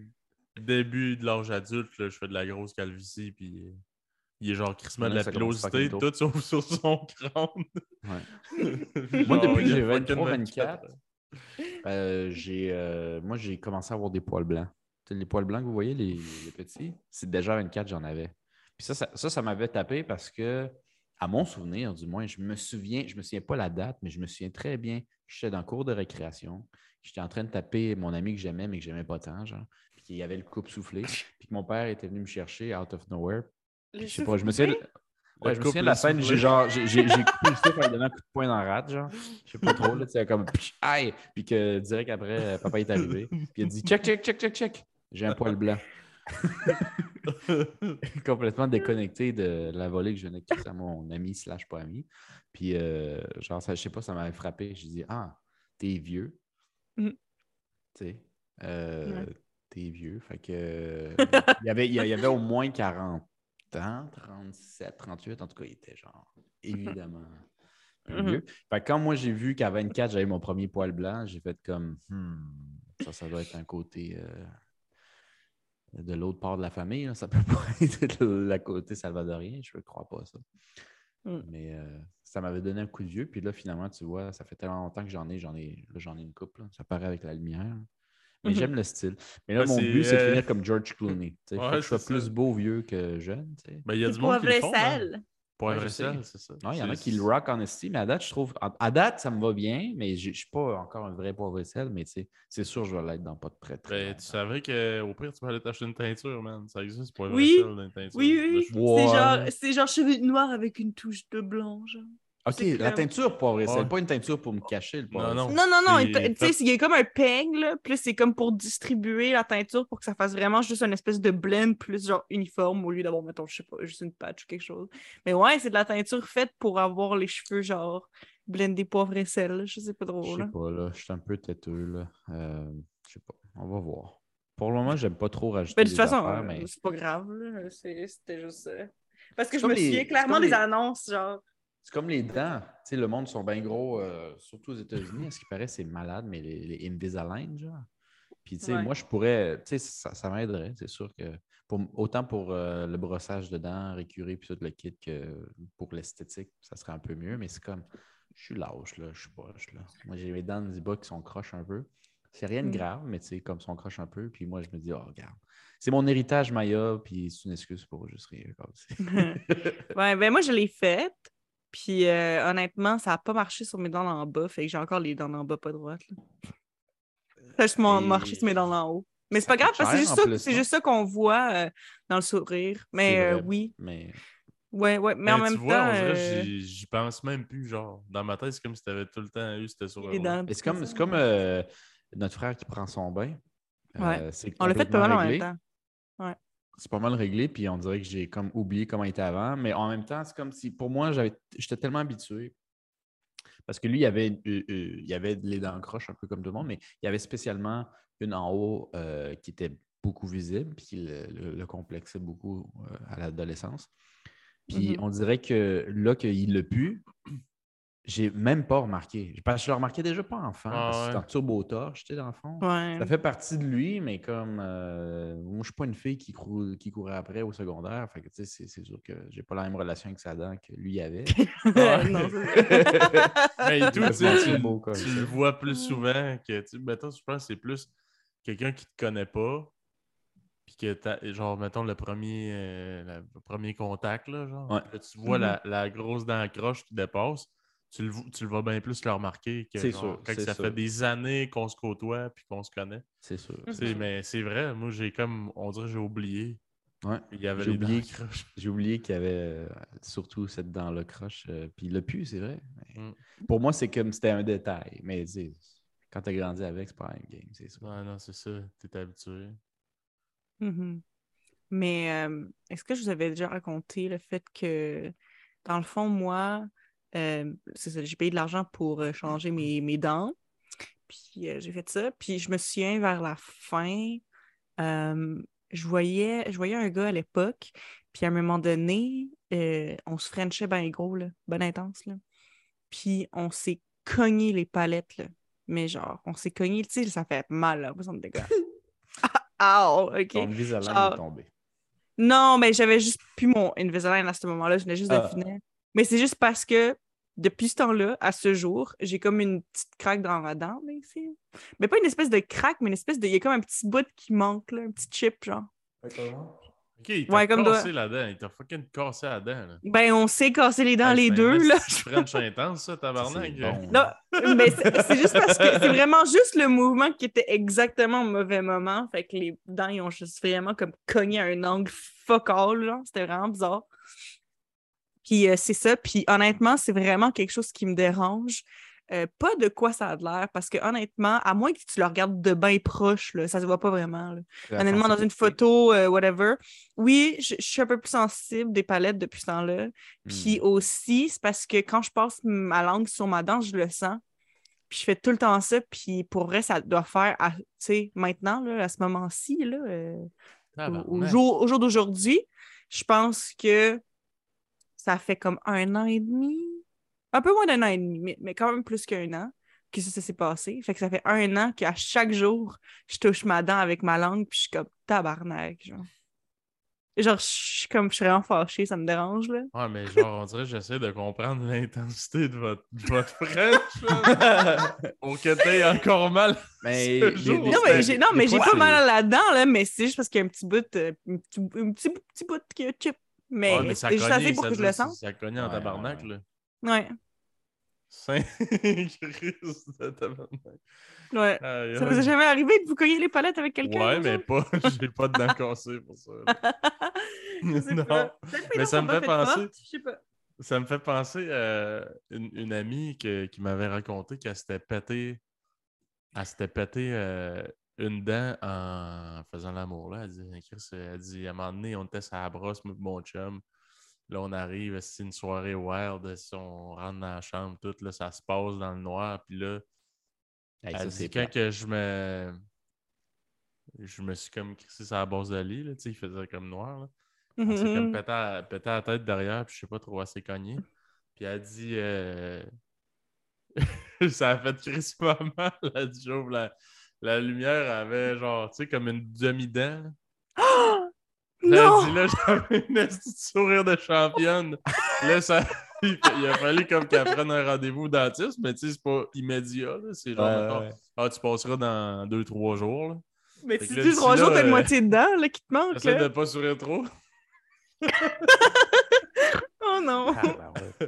début de l'âge adulte, là, je fais de la grosse calvitie, puis il est genre crissement de la pilosité, tout sur, sur son crâne. Ouais. Moi, depuis que j'ai fucking 23, 24 ans. Euh, j'ai, euh, moi, j'ai commencé à avoir des poils blancs. Les poils blancs que vous voyez, les, les petits, c'est déjà 24, j'en avais. Puis ça, ça, ça, ça m'avait tapé parce que, à mon souvenir, du moins, je me souviens, je me souviens pas la date, mais je me souviens très bien j'étais dans le cours de récréation. J'étais en train de taper mon ami que j'aimais, mais que j'aimais pas tant, genre. Puis qu'il y avait le coupe soufflé. Puis que mon père était venu me chercher out of nowhere. Puis je sais pas, je me souviens. de- Ouais, je me souviens de la scène, j'ai genre, j'ai j'ai- j'ai coupé le souffle en donnant un coup de poing dans la rate, genre. Je sais pas trop, là, tu sais, comme aïe! Puis que direct après, euh, papa est arrivé. Puis il a dit check, check, check, check, check. J'ai un poil blanc. Complètement déconnecté de la volée que je venais de quitter à mon ami slash pas ami. Puis euh, genre, ça, je sais pas, ça m'avait frappé. J'ai dit Ah, t'es vieux. Mm. Tu sais. euh, Ouais. T'es vieux. Fait que euh, il y avait, il y avait au moins 40 ans, 37, 38. En tout cas, il était genre évidemment Mhm. vieux. Fait que quand moi j'ai vu qu'à 24, j'avais mon premier poil blanc, j'ai fait comme Hmm, ça, ça doit être un côté euh, de l'autre part de la famille. là. Ça peut pas être de la côté salvadorien, je ne crois pas ça. Mm. Mais euh, ça m'avait donné un coup de vieux. Puis là, finalement, tu vois, ça fait tellement longtemps que j'en ai, j'en ai, là, j'en ai une coupe. là. Ça paraît avec la lumière. Mais Mhm. j'aime le style. Mais là, Ben, mon c'est, but, c'est de euh, finir comme George Clooney. Faut Ouais, que je sois ça. plus beau vieux que jeune. tu sais. Ben, il y a du monde qui le vrai font. Poivre Ouais, c'est ça. Non, il y en a qui le rock en esti, mais à date, je trouve. À, date, ça me va bien, mais je ne suis pas encore un vrai poivre et sel, mais tu sais, c'est sûr, je vais l'être dans pas de très très. Ben, tu savais qu'au pire, tu peux aller t'acheter une teinture, man. Ça existe, poivre Oui. et sel dans une teinture. Oui, oui. C'est genre, c'est genre cheveux noirs avec une touche de blanc, genre. Ok, c'est la teinture poivre et sel, Ouais. pas une teinture pour me cacher le poivre. Non, non. Non, non, il peut- tu sais, il y a comme un peigne, là, c'est comme pour distribuer la teinture pour que ça fasse vraiment juste une espèce de blend plus genre uniforme au lieu d'avoir, mettons, je sais pas, juste une patch ou quelque chose. Mais ouais, c'est de la teinture faite pour avoir les cheveux genre blendés poivre et sel, je sais pas Je trop, sais là. pas, là. Je suis un peu têteux, là. Euh, je sais pas. On va voir. Pour le moment, j'aime pas trop rajouter Mais de toute façon, affaires, euh, mais... c'est pas grave, c'était juste... euh, Parce que je me les- souviens clairement des les- annonces, genre... C'est comme les dents. Tu sais, le monde sont bien gros, euh, surtout aux États-Unis. Ce qui paraît, c'est malade, mais les, les Invisalign, genre. Puis, tu sais, Ouais. moi, je pourrais. Tu sais, ça, ça m'aiderait, c'est sûr que. Pour, autant pour euh, le brossage de dents, récurer, puis tout le kit, que pour l'esthétique, ça serait un peu mieux. Mais c'est comme. Je suis lâche, là. Je suis poche, là. Moi, j'ai mes dents du bas qui sont croches un peu. C'est rien de Mm. grave, mais tu sais, comme sont croches un peu. Puis moi, je me dis, oh, regarde. C'est mon héritage Maya, puis c'est une excuse pour juste rire. comme ouais, ben moi, je l'ai faite. Puis euh, honnêtement, ça n'a pas marché sur mes dents en bas. Fait que j'ai encore les dents en bas, pas droites. Ça a juste marché sur mes dents en haut. Mais c'est pas grave, parce que c'est cher, juste ça, qu'on voit euh, dans le sourire. Mais euh, vrai. oui, Mais ouais, ouais. Mais en même tu vois, temps, euh, j'y- pense même plus, genre. Dans ma tête, c'est comme si t'avais tout le temps eu dents Mais c'est comme, euh, notre frère qui prend son bain. Euh, Ouais. On l'a fait pas mal en même temps. C'est pas mal réglé, puis on dirait que j'ai comme oublié comment il était avant. Mais en même temps, c'est comme si, pour moi, j'étais tellement habitué. Parce que lui, il avait, euh, euh, il avait les dents croches, un peu comme tout le monde, mais il y avait spécialement une en haut euh, qui était beaucoup visible, puis qui le, le- le complexait beaucoup à l'adolescence. Puis Mhm. on dirait que là qu'il l'a pu, j'ai même pas remarqué. Parce que je le remarquais déjà pas enfant, Ah parce que c'était ouais. en turbo torche, tu sais, dans le fond. Ouais. Ça fait partie de lui, mais comme euh, moi, je suis pas une fille qui, qui courait après au secondaire. Fait que tu sais, c'est, c'est sûr que j'ai pas la même relation avec sa dent que lui avait. Non, c'est- Mais tout, tu, tu- c'est beau, le vois plus souvent que, tu sais, mettons, je pense que c'est plus quelqu'un qui te connaît pas, puis que, t'as- genre, mettons, le premier, euh, le premier contact, là, genre, Ouais. là, tu vois Mhm. la, la grosse dent croche qui dépasse, tu le, vo- tu le vas bien plus le remarquer que, genre, sûr, quand ça sûr. fait des années qu'on se côtoie, puis qu'on se connaît. C'est sûr. Mhm. Mais c'est vrai, moi, j'ai comme, on dirait, j'ai oublié. Ouais. Il y avait J'ai oublié. J'ai oublié qu'il y avait euh, surtout cette dent-là croche. euh, puis il l'a pu, c'est vrai. Mais Mm. Pour moi, c'est comme c'était un détail. Mais quand tu as grandi avec, c'est pas un game, c'est ça. Ouais, non, c'est ça, t'es habitué. Mhm. Mais euh, est-ce que je vous avais déjà raconté le fait que, dans le fond, moi, euh, j'ai payé de l'argent pour euh, changer mes, mes dents. Puis euh, j'ai fait ça. Puis je me souviens vers la fin, euh, je voyais, je voyais un gars à l'époque. Puis à un moment donné, euh, on se frenchait ben gros, là, ben intense. Là. Puis on s'est cogné les palettes. Là. Mais genre, on s'est cogné, tu sais, ça fait mal, là. Ça me dégueulasse. Ah, ok. Ton Invisalign Genre- est tombé. Non, mais j'avais juste plus mon Invisalign à ce moment-là. Je venais juste Ah. de finir. Mais c'est juste parce que depuis ce temps-là, à ce jour, j'ai comme une petite craque dans ma dent, là, ici. Mais pas une espèce de craque, mais une espèce de. Il y a comme un petit bout qui manque, là, un petit chip, genre. Ok, il t'a Ouais, comme cassé la dent. Il t'a fucking cassé la dent. Là. Ben, on s'est cassé les dents, Hey, les c'est deux, là. de French intense, ça, tabarnak. C'est bon. Non, mais c'est c'est juste parce que c'est vraiment juste le mouvement qui était exactement au mauvais moment. Fait que les dents, ils ont juste vraiment comme cogné à un angle fuck all, genre. C'était vraiment bizarre. Puis euh, c'est ça. Puis honnêtement, c'est vraiment quelque chose qui me dérange. Euh, pas de quoi ça a de l'air, parce que honnêtement, à moins que tu le regardes de bien proche, là, ça se voit pas vraiment. là. Honnêtement, dans une photo, euh, whatever. Oui, je, je suis un peu plus sensible des palettes depuis ce temps-là. Puis Hmm. aussi, c'est parce que quand je passe ma langue sur ma dent, je le sens. Puis je fais tout le temps ça. Puis pour vrai, ça doit faire, tu sais, maintenant, là, à ce moment-ci, là, au, au Tabarnak. jour, au jour d'aujourd'hui, je pense que ça fait comme un an et demi, un peu moins d'un an et demi, mais, quand même plus qu'un an que ça, ça s'est passé. Fait que ça fait un an qu'à chaque jour, je touche ma dent avec ma langue, puis je suis comme tabarnak, genre. Genre, je suis comme, je suis vraiment fâchée, ça me dérange, là. Ouais, mais genre, on dirait que j'essaie de comprendre l'intensité de votre, de votre French. Pour que t'aies encore mal. Mais Ce des- jour. des- Non, mais j'ai, non, des mais j'ai fois, pas mal à la dent, là, mais c'est juste parce qu'il y a un petit bout, euh, un, petit, un petit, bout- petit bout qui a chip. Mais, Ouais, mais ça c'est juste assez pour ça que je le sente. Ça cognait en Ouais, tabarnak, ouais, là. Ouais, Saint Christ de tabarnak. ouais. Aïe, Ça vous est jamais arrivé de vous cogner les palettes avec quelqu'un? Ouais, mais pas. J'ai pas de dents cassées pour ça. Non. pas. Mais ça me fait penser- fortes, Je sais pas. Ça me fait penser à une, une amie que- qui m'avait raconté qu'elle s'était pété. Elle s'était pété euh, une dent en faisant l'amour. Là. Elle dit, Chris, elle dit, à un moment donné, on était sur la brosse, moi mon chum. Là, on arrive, c'est une soirée wild. si On rentre dans la chambre, tout, là, ça se passe dans le noir. Puis là, Hey, elle ça, dit c'est quand que je me. Je me suis comme crissé sur la base de lit, là, tu sais, il faisait comme noir. Là. S'est comme Mhm. pété, à- pété la tête derrière, puis je sais pas trop, elle s'est cognée. Puis elle dit euh, Ça a fait crissement mal. Elle dit J'ouvre la, la lumière avait genre, tu sais, comme une demi-dent. Oh! Là, Non! elle dit là, j'avais une petite sourire de championne. là, ça. Il, a fallu comme qu'elle prenne un rendez-vous au dentiste, mais tu sais, c'est pas immédiat. là. C'est genre, ouais. ah, tu passeras dans deux, trois jours. là. Mais si tu trois jours, t'as une euh, moitié de dents là, qui te manque. Essaye de pas sourire trop. Oh non! Ah, ben ouais. Tu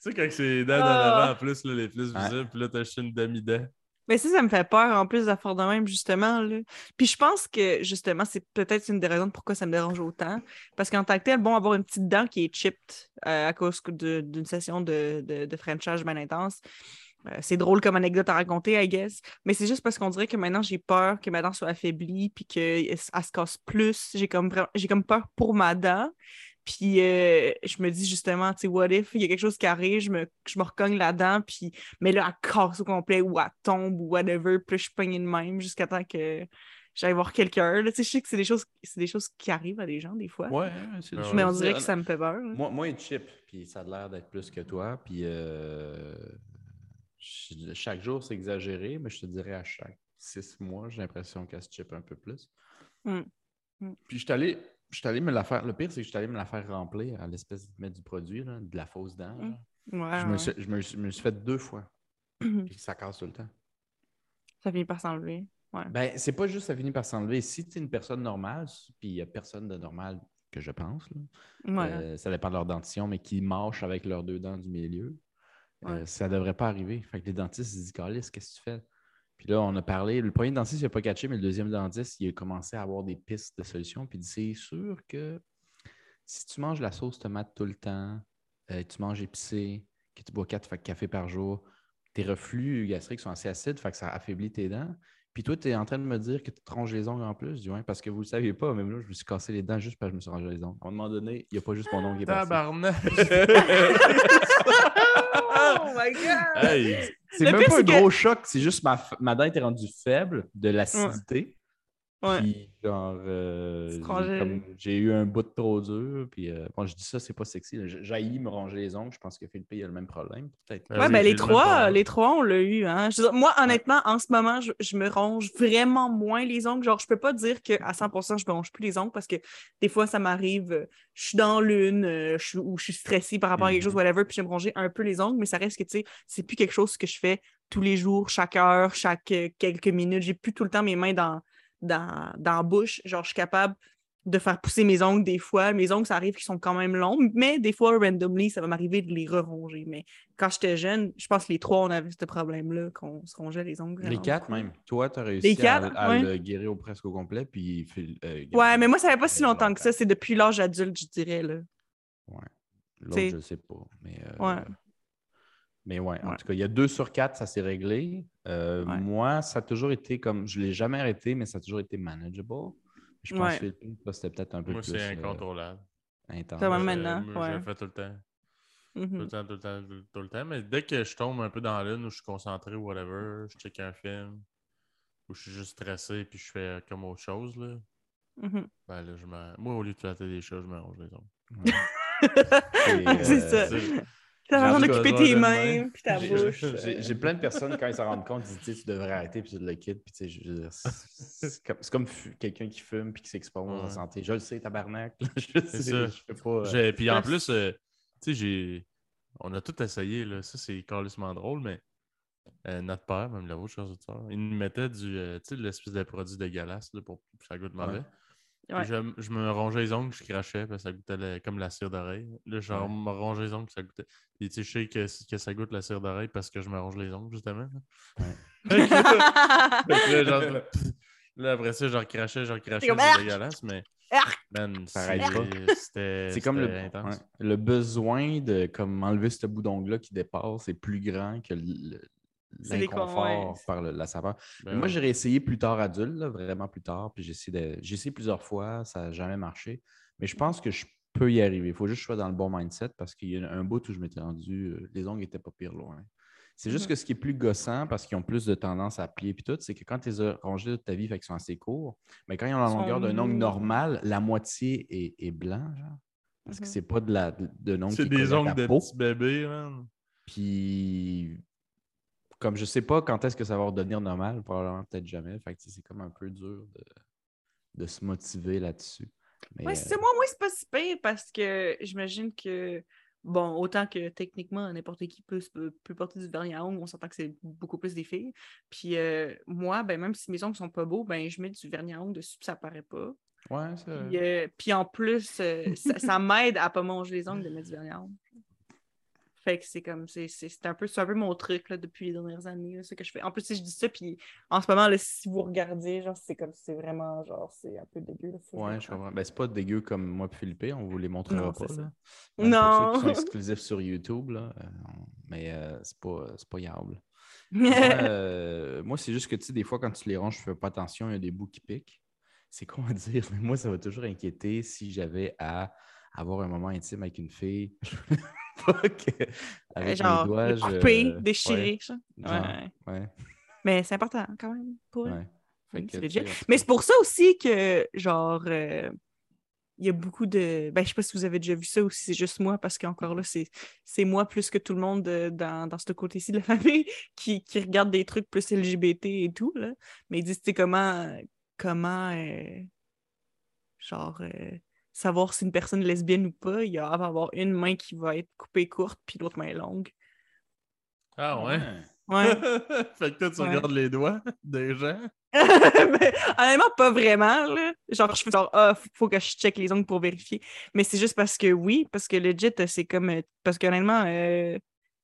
sais, quand c'est les dents Ah. d'en avant en plus, là, les plus Ouais. visibles, puis là, t'as juste une demi-dent. Mais ça, ça me fait peur en plus d'affaires de même, justement. Là. Puis je pense que, justement, c'est peut-être une des raisons pourquoi ça me dérange autant. Parce qu'en tant que tel, bon, avoir une petite dent qui est chipped euh, à cause d'une session de, de, de Frenchage bien intense, euh, c'est drôle comme anecdote à raconter, I guess. Mais c'est juste parce qu'on dirait que maintenant, j'ai peur que ma dent soit affaiblie puis qu'elle se casse plus. J'ai comme, j'ai comme peur pour ma dent. Puis euh, je me dis justement, tu sais, what if, il y a quelque chose qui arrive, je me, je me recogne la dent, puis mais là, elle casse au complet ou elle tombe ou whatever, puis là, je suis pognée de même jusqu'à temps que j'aille voir quelqu'un. Tu sais, je sais que c'est des choses, c'est des choses qui arrivent à des gens des fois. Ouais, c'est Mais on dirait que ça me fait peur. là. Moi, moi, il chip, puis ça a l'air d'être plus que toi. Puis euh, ch- chaque jour, c'est exagéré, mais je te dirais à chaque six mois, j'ai l'impression qu'elle se chip un peu plus. Mm. Mm. Puis je suis allé, je suis allé me la faire. Le pire, c'est que je suis allé me la faire remplir à l'espèce de mettre du produit, là, de la fausse dent. là. Ouais, je, me ouais. suis, je, me, suis- me suis fait deux fois. Puis ça casse tout le temps. Ça finit par s'enlever. Ouais. Ben, c'est pas juste ça finit par s'enlever. Si tu es une personne normale, puis il n'y a personne de normal que je pense, là, euh, ça dépend de leur dentition, mais qui mâchent avec leurs deux dents du milieu, euh, ça devrait pas arriver. Fait que les dentistes ils disent qu'est-ce que tu fais? Puis là, on a parlé. Le premier dentiste, il n'a pas catché, mais le deuxième dentiste, il a commencé à avoir des pistes de solutions. Puis il dit C'est sûr que si tu manges la sauce tomate tout le temps, euh, tu manges épicé, que tu bois quatre fa- cafés par jour, tes reflux gastriques sont assez acides, fait que ça affaiblit tes dents. Puis toi, tu es en train de me dire que tu te ronges les ongles en plus. Dis, ouais, parce que vous ne le saviez pas, même là, je me suis cassé les dents juste parce que je me suis rangé les ongles. À un moment donné, il n'y a pas juste mon ongle qui est parti. Tabarnak! oh my god! hey! C'est même pas un que- gros choc, c'est juste ma, ma dent était rendue faible de l'acidité. Ouais. Puis, genre, euh, j'ai rangeais- comme- j'ai eu un bout de trop dur. Puis, euh, bon, je dis ça, c'est pas sexy. J'haïs me ranger les ongles. Je pense que Philippe, il a le même problème. Peut-être. Ouais, oui, ben les le trois, les trois, on l'a eu. Hein. Je veux dire, moi, honnêtement, en ce moment, je, je me ronge vraiment moins les ongles. Genre, je peux pas dire qu'à 100%, je me ronge plus les ongles parce que des fois, ça m'arrive, euh, je suis dans l'une, euh, je suis- ou je suis stressée par rapport à quelque chose, Mhm. whatever, puis je vais me ronger un peu les ongles, mais ça reste que, tu sais, c'est plus quelque chose que je fais tous les jours, chaque heure, chaque euh, quelques minutes. J'ai plus tout le temps mes mains dans, dans, dans la bouche. Genre, je suis capable de faire pousser mes ongles des fois. Mes ongles, ça arrive qu'ils sont quand même longs, mais des fois, randomly, ça va m'arriver de les re-ronger. Mais quand j'étais jeune, je pense que les trois, on avait ce problème-là, qu'on se rongeait les ongles. Les quatre, même. Toi, tu as réussi Les quatre, à, à ouais. le guérir au presque au complet. Puis, euh, Ouais, mais moi, ça fait pas si longtemps que ça. C'est depuis l'âge adulte, je dirais. Là. L'autre, t'sais. je sais pas. Mais, euh, Ouais. Mais ouais, en Ouais. tout cas, il y a deux sur quatre, ça s'est réglé. Euh, Ouais. Moi, ça a toujours été comme. Je ne l'ai jamais arrêté, mais ça a toujours été manageable. Je pense Ouais. que c'était peut-être un peu Moi, plus c'est euh, incontrôlable. intense. Ça va Moi, je- maintenant, moi, Je le fais tout le temps. Tout Mhm. le temps, tout le temps, tout, tout le temps. Mais dès que je tombe un peu dans l'une où je suis concentré ou whatever, je check un film, ou je suis juste stressé puis je fais comme autre chose, là, Mhm. ben là, je moi, au lieu de flatter des choses, je me range les ongles. Ouais. C'est euh, ça. T'as juste d'occuper besoin tes mains, main. puis ta J'ai- bouche. J'ai plein de personnes, quand ils s'en rendent compte, ils disent tu devrais arrêter, puis tu le quittes. Puis, tu sais, je veux dire, c'est comme, quelqu'un qui fume puis qui s'expose Ouais. la santé. Je le sais, tabarnak. je sais, ça. je fais pas. euh, Puis en plus, euh, tu sais, j'ai. On a tout essayé, là. Ça, c'est carrément drôle, mais euh, notre père, même la vôtre, il nous mettait du. euh, tu sais, l'espèce de produit dégueulasse, là, pour que ça goûte mauvais. Ouais. je, je me rongeais les ongles, je crachais, parce que ça goûtait la- comme la cire d'oreille. Là, je Ouais. me rongeais les ongles, ça goûtait. Puis tu sais, je sais que, que ça goûte la cire d'oreille parce que je me ronge les ongles, justement. là. Genre, après ça, je recrachais, je recrachais, c'est dégueulasse, mais. Man, c'est- comme le, intense. le besoin de comme enlever ce bout d'ongle-là qui dépasse est plus grand que le- l'inconfort ouais. par le- la saveur. Ben moi, ouais. j'ai réessayé plus tard adulte, là, vraiment plus tard, puis j'ai essayé, de- j'ai essayé plusieurs fois, ça n'a jamais marché. Mais je pense que je peux y arriver. Il faut juste que je sois dans le bon mindset parce qu'il y a un bout où je m'étais rendu, euh, les ongles n'étaient pas pire loin. C'est juste Mhm. que ce qui est plus gossant, parce qu'ils ont plus de tendance à plier puis tout, c'est que quand tu les as rangés toute ta vie, fait qu'ils sont assez courts, mais quand ils ont la longueur d'un ongle normal, la moitié est, est blanc, genre. Parce que Mhm. c'est pas de la de, de ongle C'est des ongles de peau. petits bébés, man. Puis, comme je sais pas quand est-ce que ça va redevenir normal, probablement peut-être jamais. Fait que c'est comme un peu dur de, de se motiver là-dessus. Mais, Ouais, euh, c'est moi, moi, c'est pas si pire parce que j'imagine que, bon, autant que techniquement, n'importe qui peut, peut, porter du vernis à ongles, on s'entend que c'est beaucoup plus des filles. Puis euh, moi, ben, même si mes ongles sont pas beaux, ben, je mets du vernis à ongles dessus, puis ça paraît pas. ouais, c'est. Puis, euh, puis en plus, ça, ça m'aide à pas manger les ongles de mettre du vernis à ongles. Fait que c'est comme, c'est un, peu- un peu mon truc là, depuis les dernières années, là, ce que je fais. En plus, si je dis ça, puis en ce moment, là, si vous regardiez, genre, c'est comme, c'est vraiment, genre, c'est un peu dégueu. là, Ouais, je comprends. Ben, c'est pas dégueu comme moi et Philippe, on vous les montrera Non, pas. Là. Même Non. Pour ceux qui sont exclusifs sur YouTube, là, euh, mais euh, c'est pas, pas yable. Moi, euh, moi, c'est juste que, tu sais, des fois, quand tu les ranges, je fais pas attention, il y a des bouts qui piquent. C'est con à dire, mais moi, ça va toujours inquiéter si j'avais à avoir un moment intime avec une fille. Que, avec genre, mes doigts, je- ouais, genre, Ouais. ouais, Mais c'est important quand même pour. Fait Oui, tout Mais c'est pour ça aussi que, genre, euh, il y a beaucoup de. Ben, je sais pas si vous avez déjà vu ça ou si c'est juste moi, parce qu'encore là, c'est c'est moi plus que tout le monde euh, dans, dans ce côté-ci de la famille qui, qui regarde des trucs plus LGBT et tout. Là. Mais ils disent, tu sais, comment. Comment. euh, genre. Savoir si une personne est lesbienne ou pas, il va y avoir une main qui va être coupée courte, puis l'autre main longue. Ah ouais? Ouais. fait que toi, tu Ouais. regardes les doigts des gens? Mais, honnêtement, pas vraiment. Là. Genre, je fais genre, ah, faut- faut que je check les ongles pour vérifier. Mais c'est juste parce que oui, parce que legit, c'est comme. euh, Parce qu'honnêtement, euh,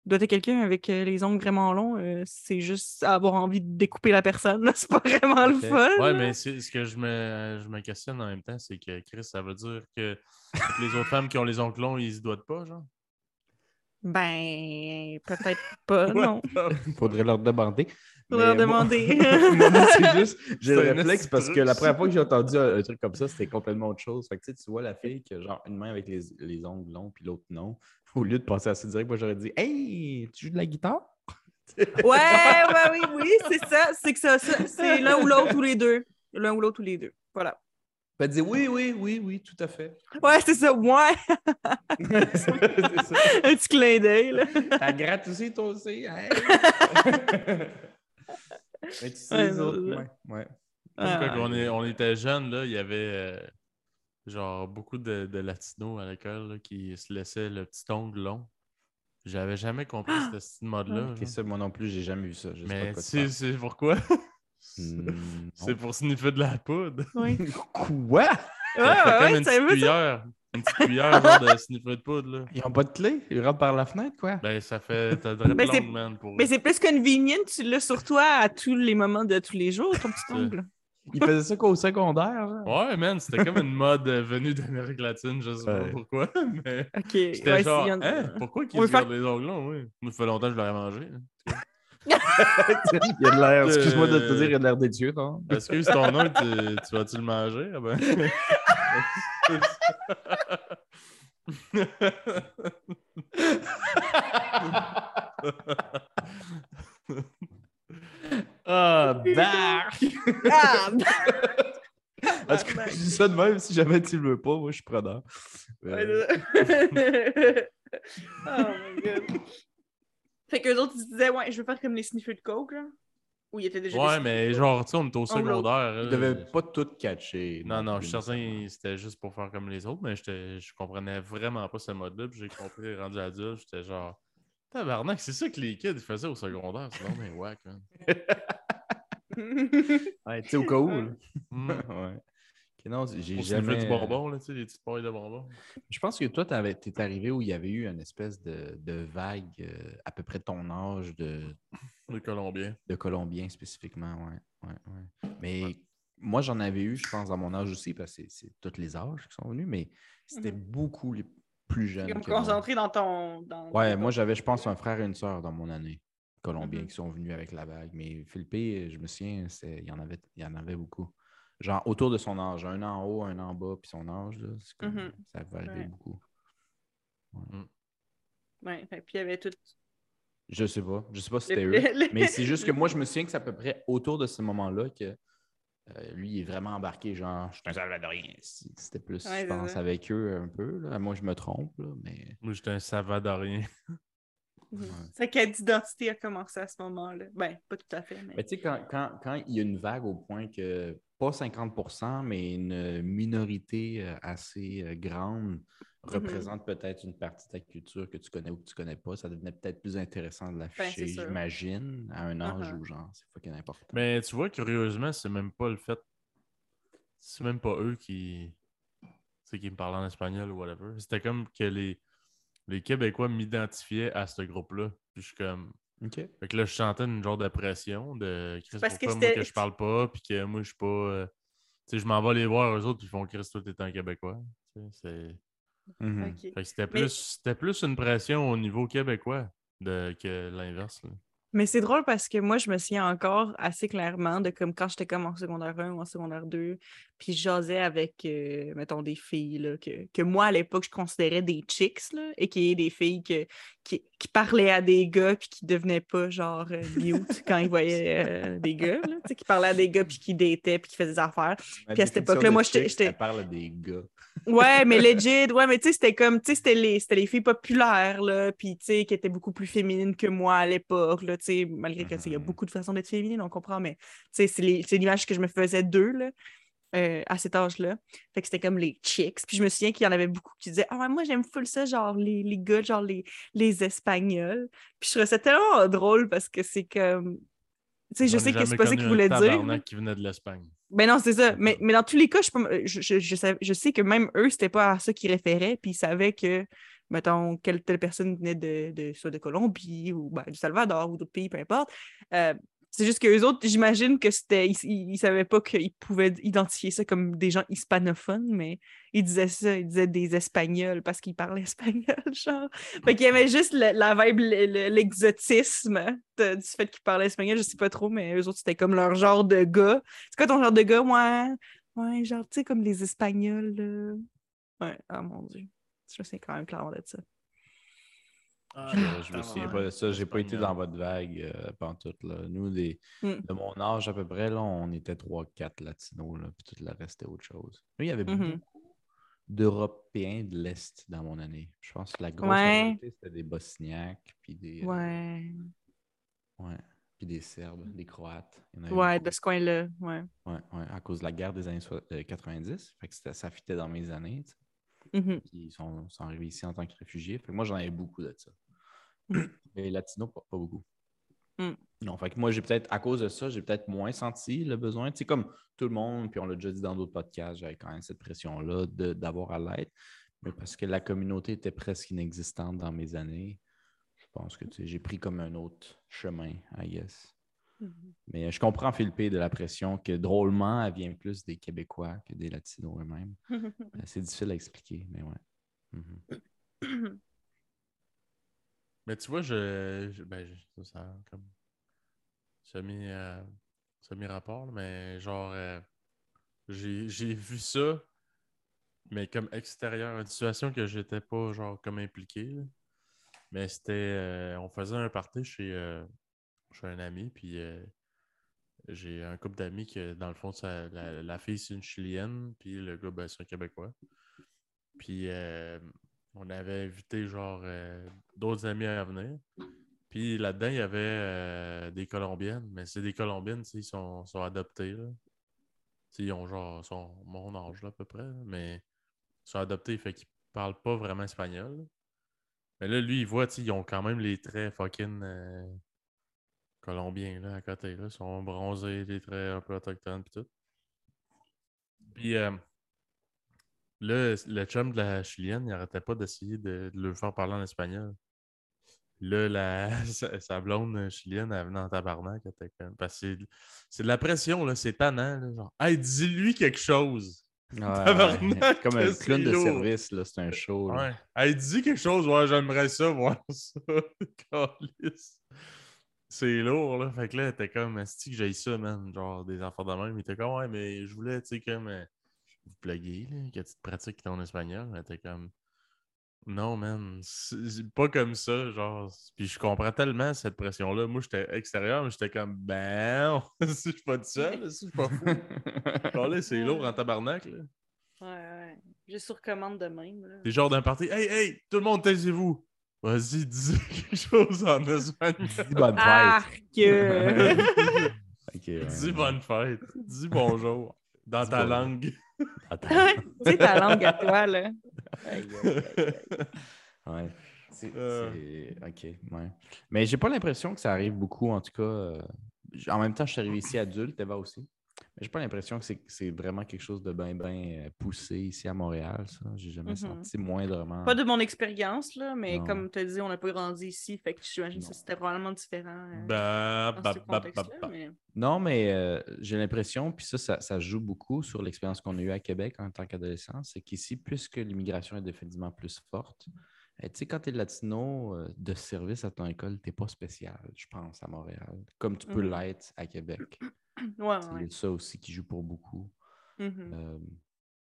doit être quelqu'un avec euh, les ongles vraiment longs, euh, c'est juste avoir envie de découper la personne. là. C'est pas vraiment le fun. Ouais, là. mais ce que je me, je me questionne en même temps, c'est que Chris, ça veut dire que toutes les autres femmes qui ont les ongles longs, ils se doivent pas, genre? Ben, peut-être pas, non. Faudrait leur demander. Faudrait Mais leur moi- demander. c'est juste, j'ai le réflexe parce que la première fois que j'ai entendu un, un truc comme ça, c'était complètement autre chose. Fait que, tu sais, tu vois la fille qui a genre une main avec les, les ongles longs puis l'autre non. Au lieu de passer à ça direct, moi j'aurais dit Hey, tu joues de la guitare? Ouais, ouais, oui, oui, c'est ça. C'est que ça, ça- c'est l'un ou l'autre ou les deux. L'un ou l'autre ou les deux. Voilà. Elle dit oui, oui, oui, oui, tout à fait. Ouais, c'est ça. Ouais. c'est ça. Un petit clin d'œil, là. Elle gratte aussi, toi aussi. Hein? Mais tu sais, Ouais, les autres, ouais. ouais. Ah, Quand on, est- on était jeunes, là, il y avait euh, genre beaucoup de, de latinos à l'école là, qui se laissaient le petit ongle long. J'avais jamais compris ce style mode-là. Genre. ça, moi non plus, j'ai jamais vu ça. Je sais Mais quoi tu c'est pourquoi? Hmm, c'est pour sniffer de la poudre. Oui. Quoi? Fait ouais, comme une petite cuillère. Une petite cuillère de sniffer de poudre. Là. Ils ont pas de clé? Ils rentrent par la fenêtre, quoi? Ben, ça fait. T'as de Ben, c'est- longue, man, pour. Mais c'est plus convenient, tu l'as sur toi à tous les moments de tous les jours, ton petit ongle. Ils faisaient ça qu'au secondaire, genre? Ouais, man, c'était comme une mode euh, venue d'Amérique latine, je sais pas Ouais. pourquoi. Mais ouais, genre, en hein, pourquoi qu'ils se faire- gardent les ongles longs, oui? Moi, ça fait longtemps que je l'aurais mangé. hein. il y a de l'air, excuse-moi de te dire, il y a de l'air dédieux, non? Excuse ton ongle, tu, tu vas-tu le manger? Ah ben. Ah, bark! Ah! Parce que je dis ça de même, si jamais tu le veux pas, moi, je suis preneur. Ouais, Euh, oh my god. Fait qu'eux autres, ils se disaient, ouais, je veux faire comme les sniffers de coke, là. Ou ils étaient déjà Ouais, des mais genre, tu sais, on était au secondaire. ils là. devaient pas tout catcher. Non, non, je suis certain c'était juste pour faire comme les autres, mais je comprenais vraiment pas ce mode-là. Puis j'ai compris, rendu adulte, j'étais genre, tabarnak, c'est ça que les kids faisaient au secondaire. C'est vraiment mais whack, man. coke. Ouais, tu sais, au cas où. là. Hmm. ouais. Non, j'ai jamais. du bonbon, là, tu sais, des petites pailles de bonbons. Je pense que toi, t'avais- t'es arrivé où il y avait eu une espèce de, de vague euh, à peu près de ton âge de, Les Colombiens. de Colombiens spécifiquement, ouais. ouais, ouais. Mais moi, j'en avais eu, je pense, à mon âge aussi, parce que c'est- c'est tous les âges qui sont venus, mais c'était Mhm. beaucoup les plus jeunes. comme concentré dans ton. Dans Ouais, moi j'avais, je pense, un frère et une sœur dans mon année, colombiens, Mhm. qui sont venus avec la vague. Mais Philippe, je me souviens, il y en avait, il y en avait beaucoup. Genre autour de son âge, un en haut, un en bas, puis son âge, là, Mhm. ça va arriver Ouais. beaucoup. Ouais, fait- puis il y avait tout. Je sais pas, je sais pas si c'était eux. Mais c'est juste que moi, je me souviens que c'est à peu près autour de ce moment-là que euh, lui, il est vraiment embarqué, genre, je suis un Salvadorien. C'était plus, Ouais, je pense, ça. avec eux un peu. Là. Moi, je me trompe, là, mais. Moi, j'étais un savadorien. Mhm. Sa quête d'identité a commencé à ce moment-là. Ben, pas tout à fait, mais. Mais tu sais, quand, quand- quand il y a une vague au point que, pas 50% mais une minorité euh, assez euh, grande représente peut-être une partie de ta culture que tu connais ou que tu connais pas, ça devenait peut-être plus intéressant de l'afficher, Ben, sûr. j'imagine, à un âge Uh-huh. où, genre, c'est fucking important. Mais tu vois, curieusement, c'est même pas le fait. C'est même pas eux qui. Tu sais, qui me parlaient en espagnol ou whatever. C'était comme que les, les Québécois m'identifiaient à ce groupe-là. Puis je suis comme. OK. Fait que là, je sentais une genre de pression de Chris, Parce que pourquoi moi c'était- que je parle pas, puis que moi je suis pas. euh, Tu sais, je m'en vais les voir eux autres, puis ils font Chris, toi t'es un Québécois. Tu sais, c'est- Mhm. C'était plus, plus une pression au niveau québécois de, que l'inverse. Mais c'est drôle parce que moi, je me souviens encore assez clairement de comme quand j'étais comme en secondaire 1 ou en secondaire 2, puis je jasais avec, euh, mettons, des filles là, que, que moi, à l'époque, je considérais des chicks, là, et qui est des filles que, qui, qui parlaient à des gars puis qui devenaient pas genre euh, mute quand ils voyaient euh, des gars, là, qui parlaient à des gars puis qui dataient puis qui faisaient des affaires. Ma Puis à cette époque-là, moi, j'étais- parle des gars. Ouais, mais legit, ouais, mais tu sais, c'était comme, tu sais, c'était les, les filles populaires, là, puis tu sais, qui étaient beaucoup plus féminines que moi à l'époque, là, tu sais, malgré que, il y a Mhm. beaucoup de façons d'être féminine, on comprend, mais tu sais, c'est l'image que je me faisais d'eux, là, euh, à cet âge-là. Fait que c'était comme les chicks, puis je me souviens qu'il y en avait beaucoup qui disaient, ah moi, j'aime full ça, genre, les, les gars, genre, les, les Espagnols. Puis je trouvais ça tellement drôle parce que c'est comme, tu sais, je sais que c'est pas ça qu'ils voulaient dire. qui venait de l'Espagne. Ben non, c'est ça. Mais, mais dans tous les cas, je, je, je, je sais, je sais que même eux, c'était pas à ça qu'ils référaient, puis ils savaient que, mettons, quelle telle personne venait de, de soit de Colombie ou ben, du Salvador ou d'autres pays, peu importe. Euh, c'est juste que les autres, j'imagine que c'était. Ils, ils savaient pas qu'ils pouvaient identifier ça comme des gens hispanophones, mais ils disaient ça, ils disaient des Espagnols parce qu'ils parlaient espagnol, genre. Fait qu'il y avait juste la vibe, le- le- l'exotisme du fait qu'ils parlaient espagnol, je sais pas trop, mais eux autres, c'était comme leur genre de gars. C'est quoi ton genre de gars? Ouais, ouais genre, tu sais, comme les Espagnols. là. Ouais, oh mon Dieu. Je sais quand même clairement de ça. Ah, Je, je me souviens pas de ça. J'ai pas été dans votre vague euh, pantoute. Là. Nous, des, Mm. de mon âge à peu près, là, on était 3-4 latinos, là, puis tout le reste était autre chose. Nous, il y avait Mhm. beaucoup d'Européens de l'Est dans mon année. Je pense que la grosse Ouais. majorité, c'était des Bosniaques, puis des, euh, Ouais. ouais, puis des Serbes, des Croates. Il y en avait Ouais, beaucoup. de ce coin-là. Ouais. Ouais, ouais, à cause de la guerre des années so- euh, 90. Fait que ça fitait dans mes années. Mhm. Puis ils sont, sont arrivés ici en tant que réfugiés. Fait que moi, j'en avais beaucoup de ça. Mm. Mais les latinos, pas, pas beaucoup. Mm. Non, fait que moi, j'ai peut-être, à cause de ça, j'ai peut-être moins senti le besoin. Tu sais, comme tout le monde, puis on l'a déjà dit dans d'autres podcasts, j'avais quand même cette pression-là d'avoir à l'être. Mais parce que la communauté était presque inexistante dans mes années, je pense que tu sais, j'ai pris comme un autre chemin, I guess. Mhm. Mais euh, je comprends, Philippe, de la pression que drôlement, elle vient plus des Québécois que des Latinos eux-mêmes. Euh, C'est difficile à expliquer, mais ouais. Mhm. Mais tu vois, je. je- ben, je- ça, ça a comme. Semi, euh, semi-rapport, mais genre. euh, j'ai j'ai vu ça, mais comme extérieur, une situation que j'étais pas, genre, comme impliqué. là. Mais c'était. euh, on faisait un party chez, chez un ami, puis. euh, j'ai un couple d'amis que, dans le fond, la, la fille, c'est une Chilienne, puis le gars, ben, c'est un Québécois. Puis euh, on avait invité, genre, euh, d'autres amis à venir. Puis là-dedans, il y avait des Colombiennes, mais c'est des Colombiennes, ils sont, sont adoptés, là. Ils ont, genre, sont mon âge, là, à peu près, mais ils sont adoptés, fait qu'ils parlent pas vraiment espagnol. Mais là, lui, il voit, ils ont quand même les traits fucking colombiens, là, à côté, là. Ils sont bronzés, les traits un peu autochtones, puis tout. Puis, euh, là, le chum de la chilienne, il arrêtait pas d'essayer de, de le faire parler en espagnol. Là, la, sa, blonde chilienne, elle venait en tabarnak. elle était comme- Parce que c'est- de la pression, là, c'est tannant. Là, genre, hey, dis-lui quelque chose. Ouais, Tabarnak, Comme un clown de service, là, c'est un show. là. Ouais. Hey, dis quelque chose, ouais, j'aimerais ça, voir ça. C'est lourd, là. Fait que là, t'es comme, est que j'ai ça, man? Genre, des enfants de même. Il était comme, ouais, mais je voulais, tu sais, comme, euh, vous plugger, là, que tu te pratiques ton espagnol. Mais t'es comme, non, man, c'est pas comme ça, genre. Puis je comprends tellement cette pression-là. Moi, j'étais extérieur, mais j'étais comme, ben, si je suis pas tout seul, si je suis pas fou. Genre, là, c'est lourd en tabarnak, là. Ouais, ouais. Je sur commande de même. Là. Des genres d'un party. Hey, hey, tout le monde, taisez-vous. Vas-y, dis quelque chose en espagnol. Dis bonne fête. Arc! Ok, ouais. Dis bonne fête. Dis bonjour. Dans Dis ta langue. Attends. tu sais, ta langue à toi, là. Aïe, aïe, aïe, aïe. Ouais. C'est, Euh. c'est- Ok, ouais. Mais j'ai pas l'impression que ça arrive beaucoup, en tout cas. euh, En même temps, je suis arrivé ici adulte, Eva aussi. Mais j'ai pas l'impression que c'est, vraiment quelque chose de bien, bien poussé ici à Montréal, ça. J'ai jamais Mhm. senti moindrement. Pas de mon expérience, là, mais Non. comme tu as dit, on n'a pas grandi ici, fait que j'imagine que c'était probablement différent euh, Bah, dans bah, ce bah, bah, contexte-là. bah. mais- Non, mais euh, j'ai l'impression, puis ça, ça, ça joue beaucoup sur l'expérience qu'on a eue à Québec en tant qu'adolescent, c'est qu'ici, puisque l'immigration est définitivement plus forte, euh, tu sais, quand tu es latino euh, de service à ton école, tu pas spécial, je pense, à Montréal, comme tu peux Mhm. l'être à Québec. Ouais, C'est ouais. ça aussi qui joue pour beaucoup. Mhm. Euh,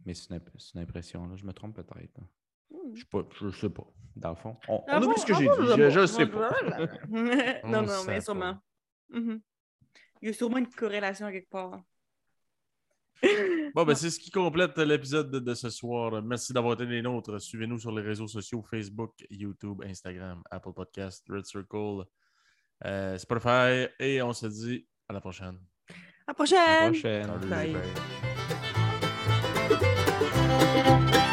mais c'est une, imp- c'est une impression, là. je me trompe peut-être. hein. Mhm. Je sais pas, je sais pas, dans le fond. On, Ah on oublie ce que Ah j'ai dit, je, sais pas. non, non, mais sûrement. Mhm. Il y a sûrement une corrélation quelque part. Bon, ben, c'est ce qui complète l'épisode de, de ce soir. Merci d'avoir été les nôtres. Suivez-nous sur les réseaux sociaux Facebook, YouTube, Instagram, Apple Podcast, Red Circle, euh, Spotify. Et on se dit à la prochaine. À la À la prochaine! prochaine. Salut. Bye. Bye.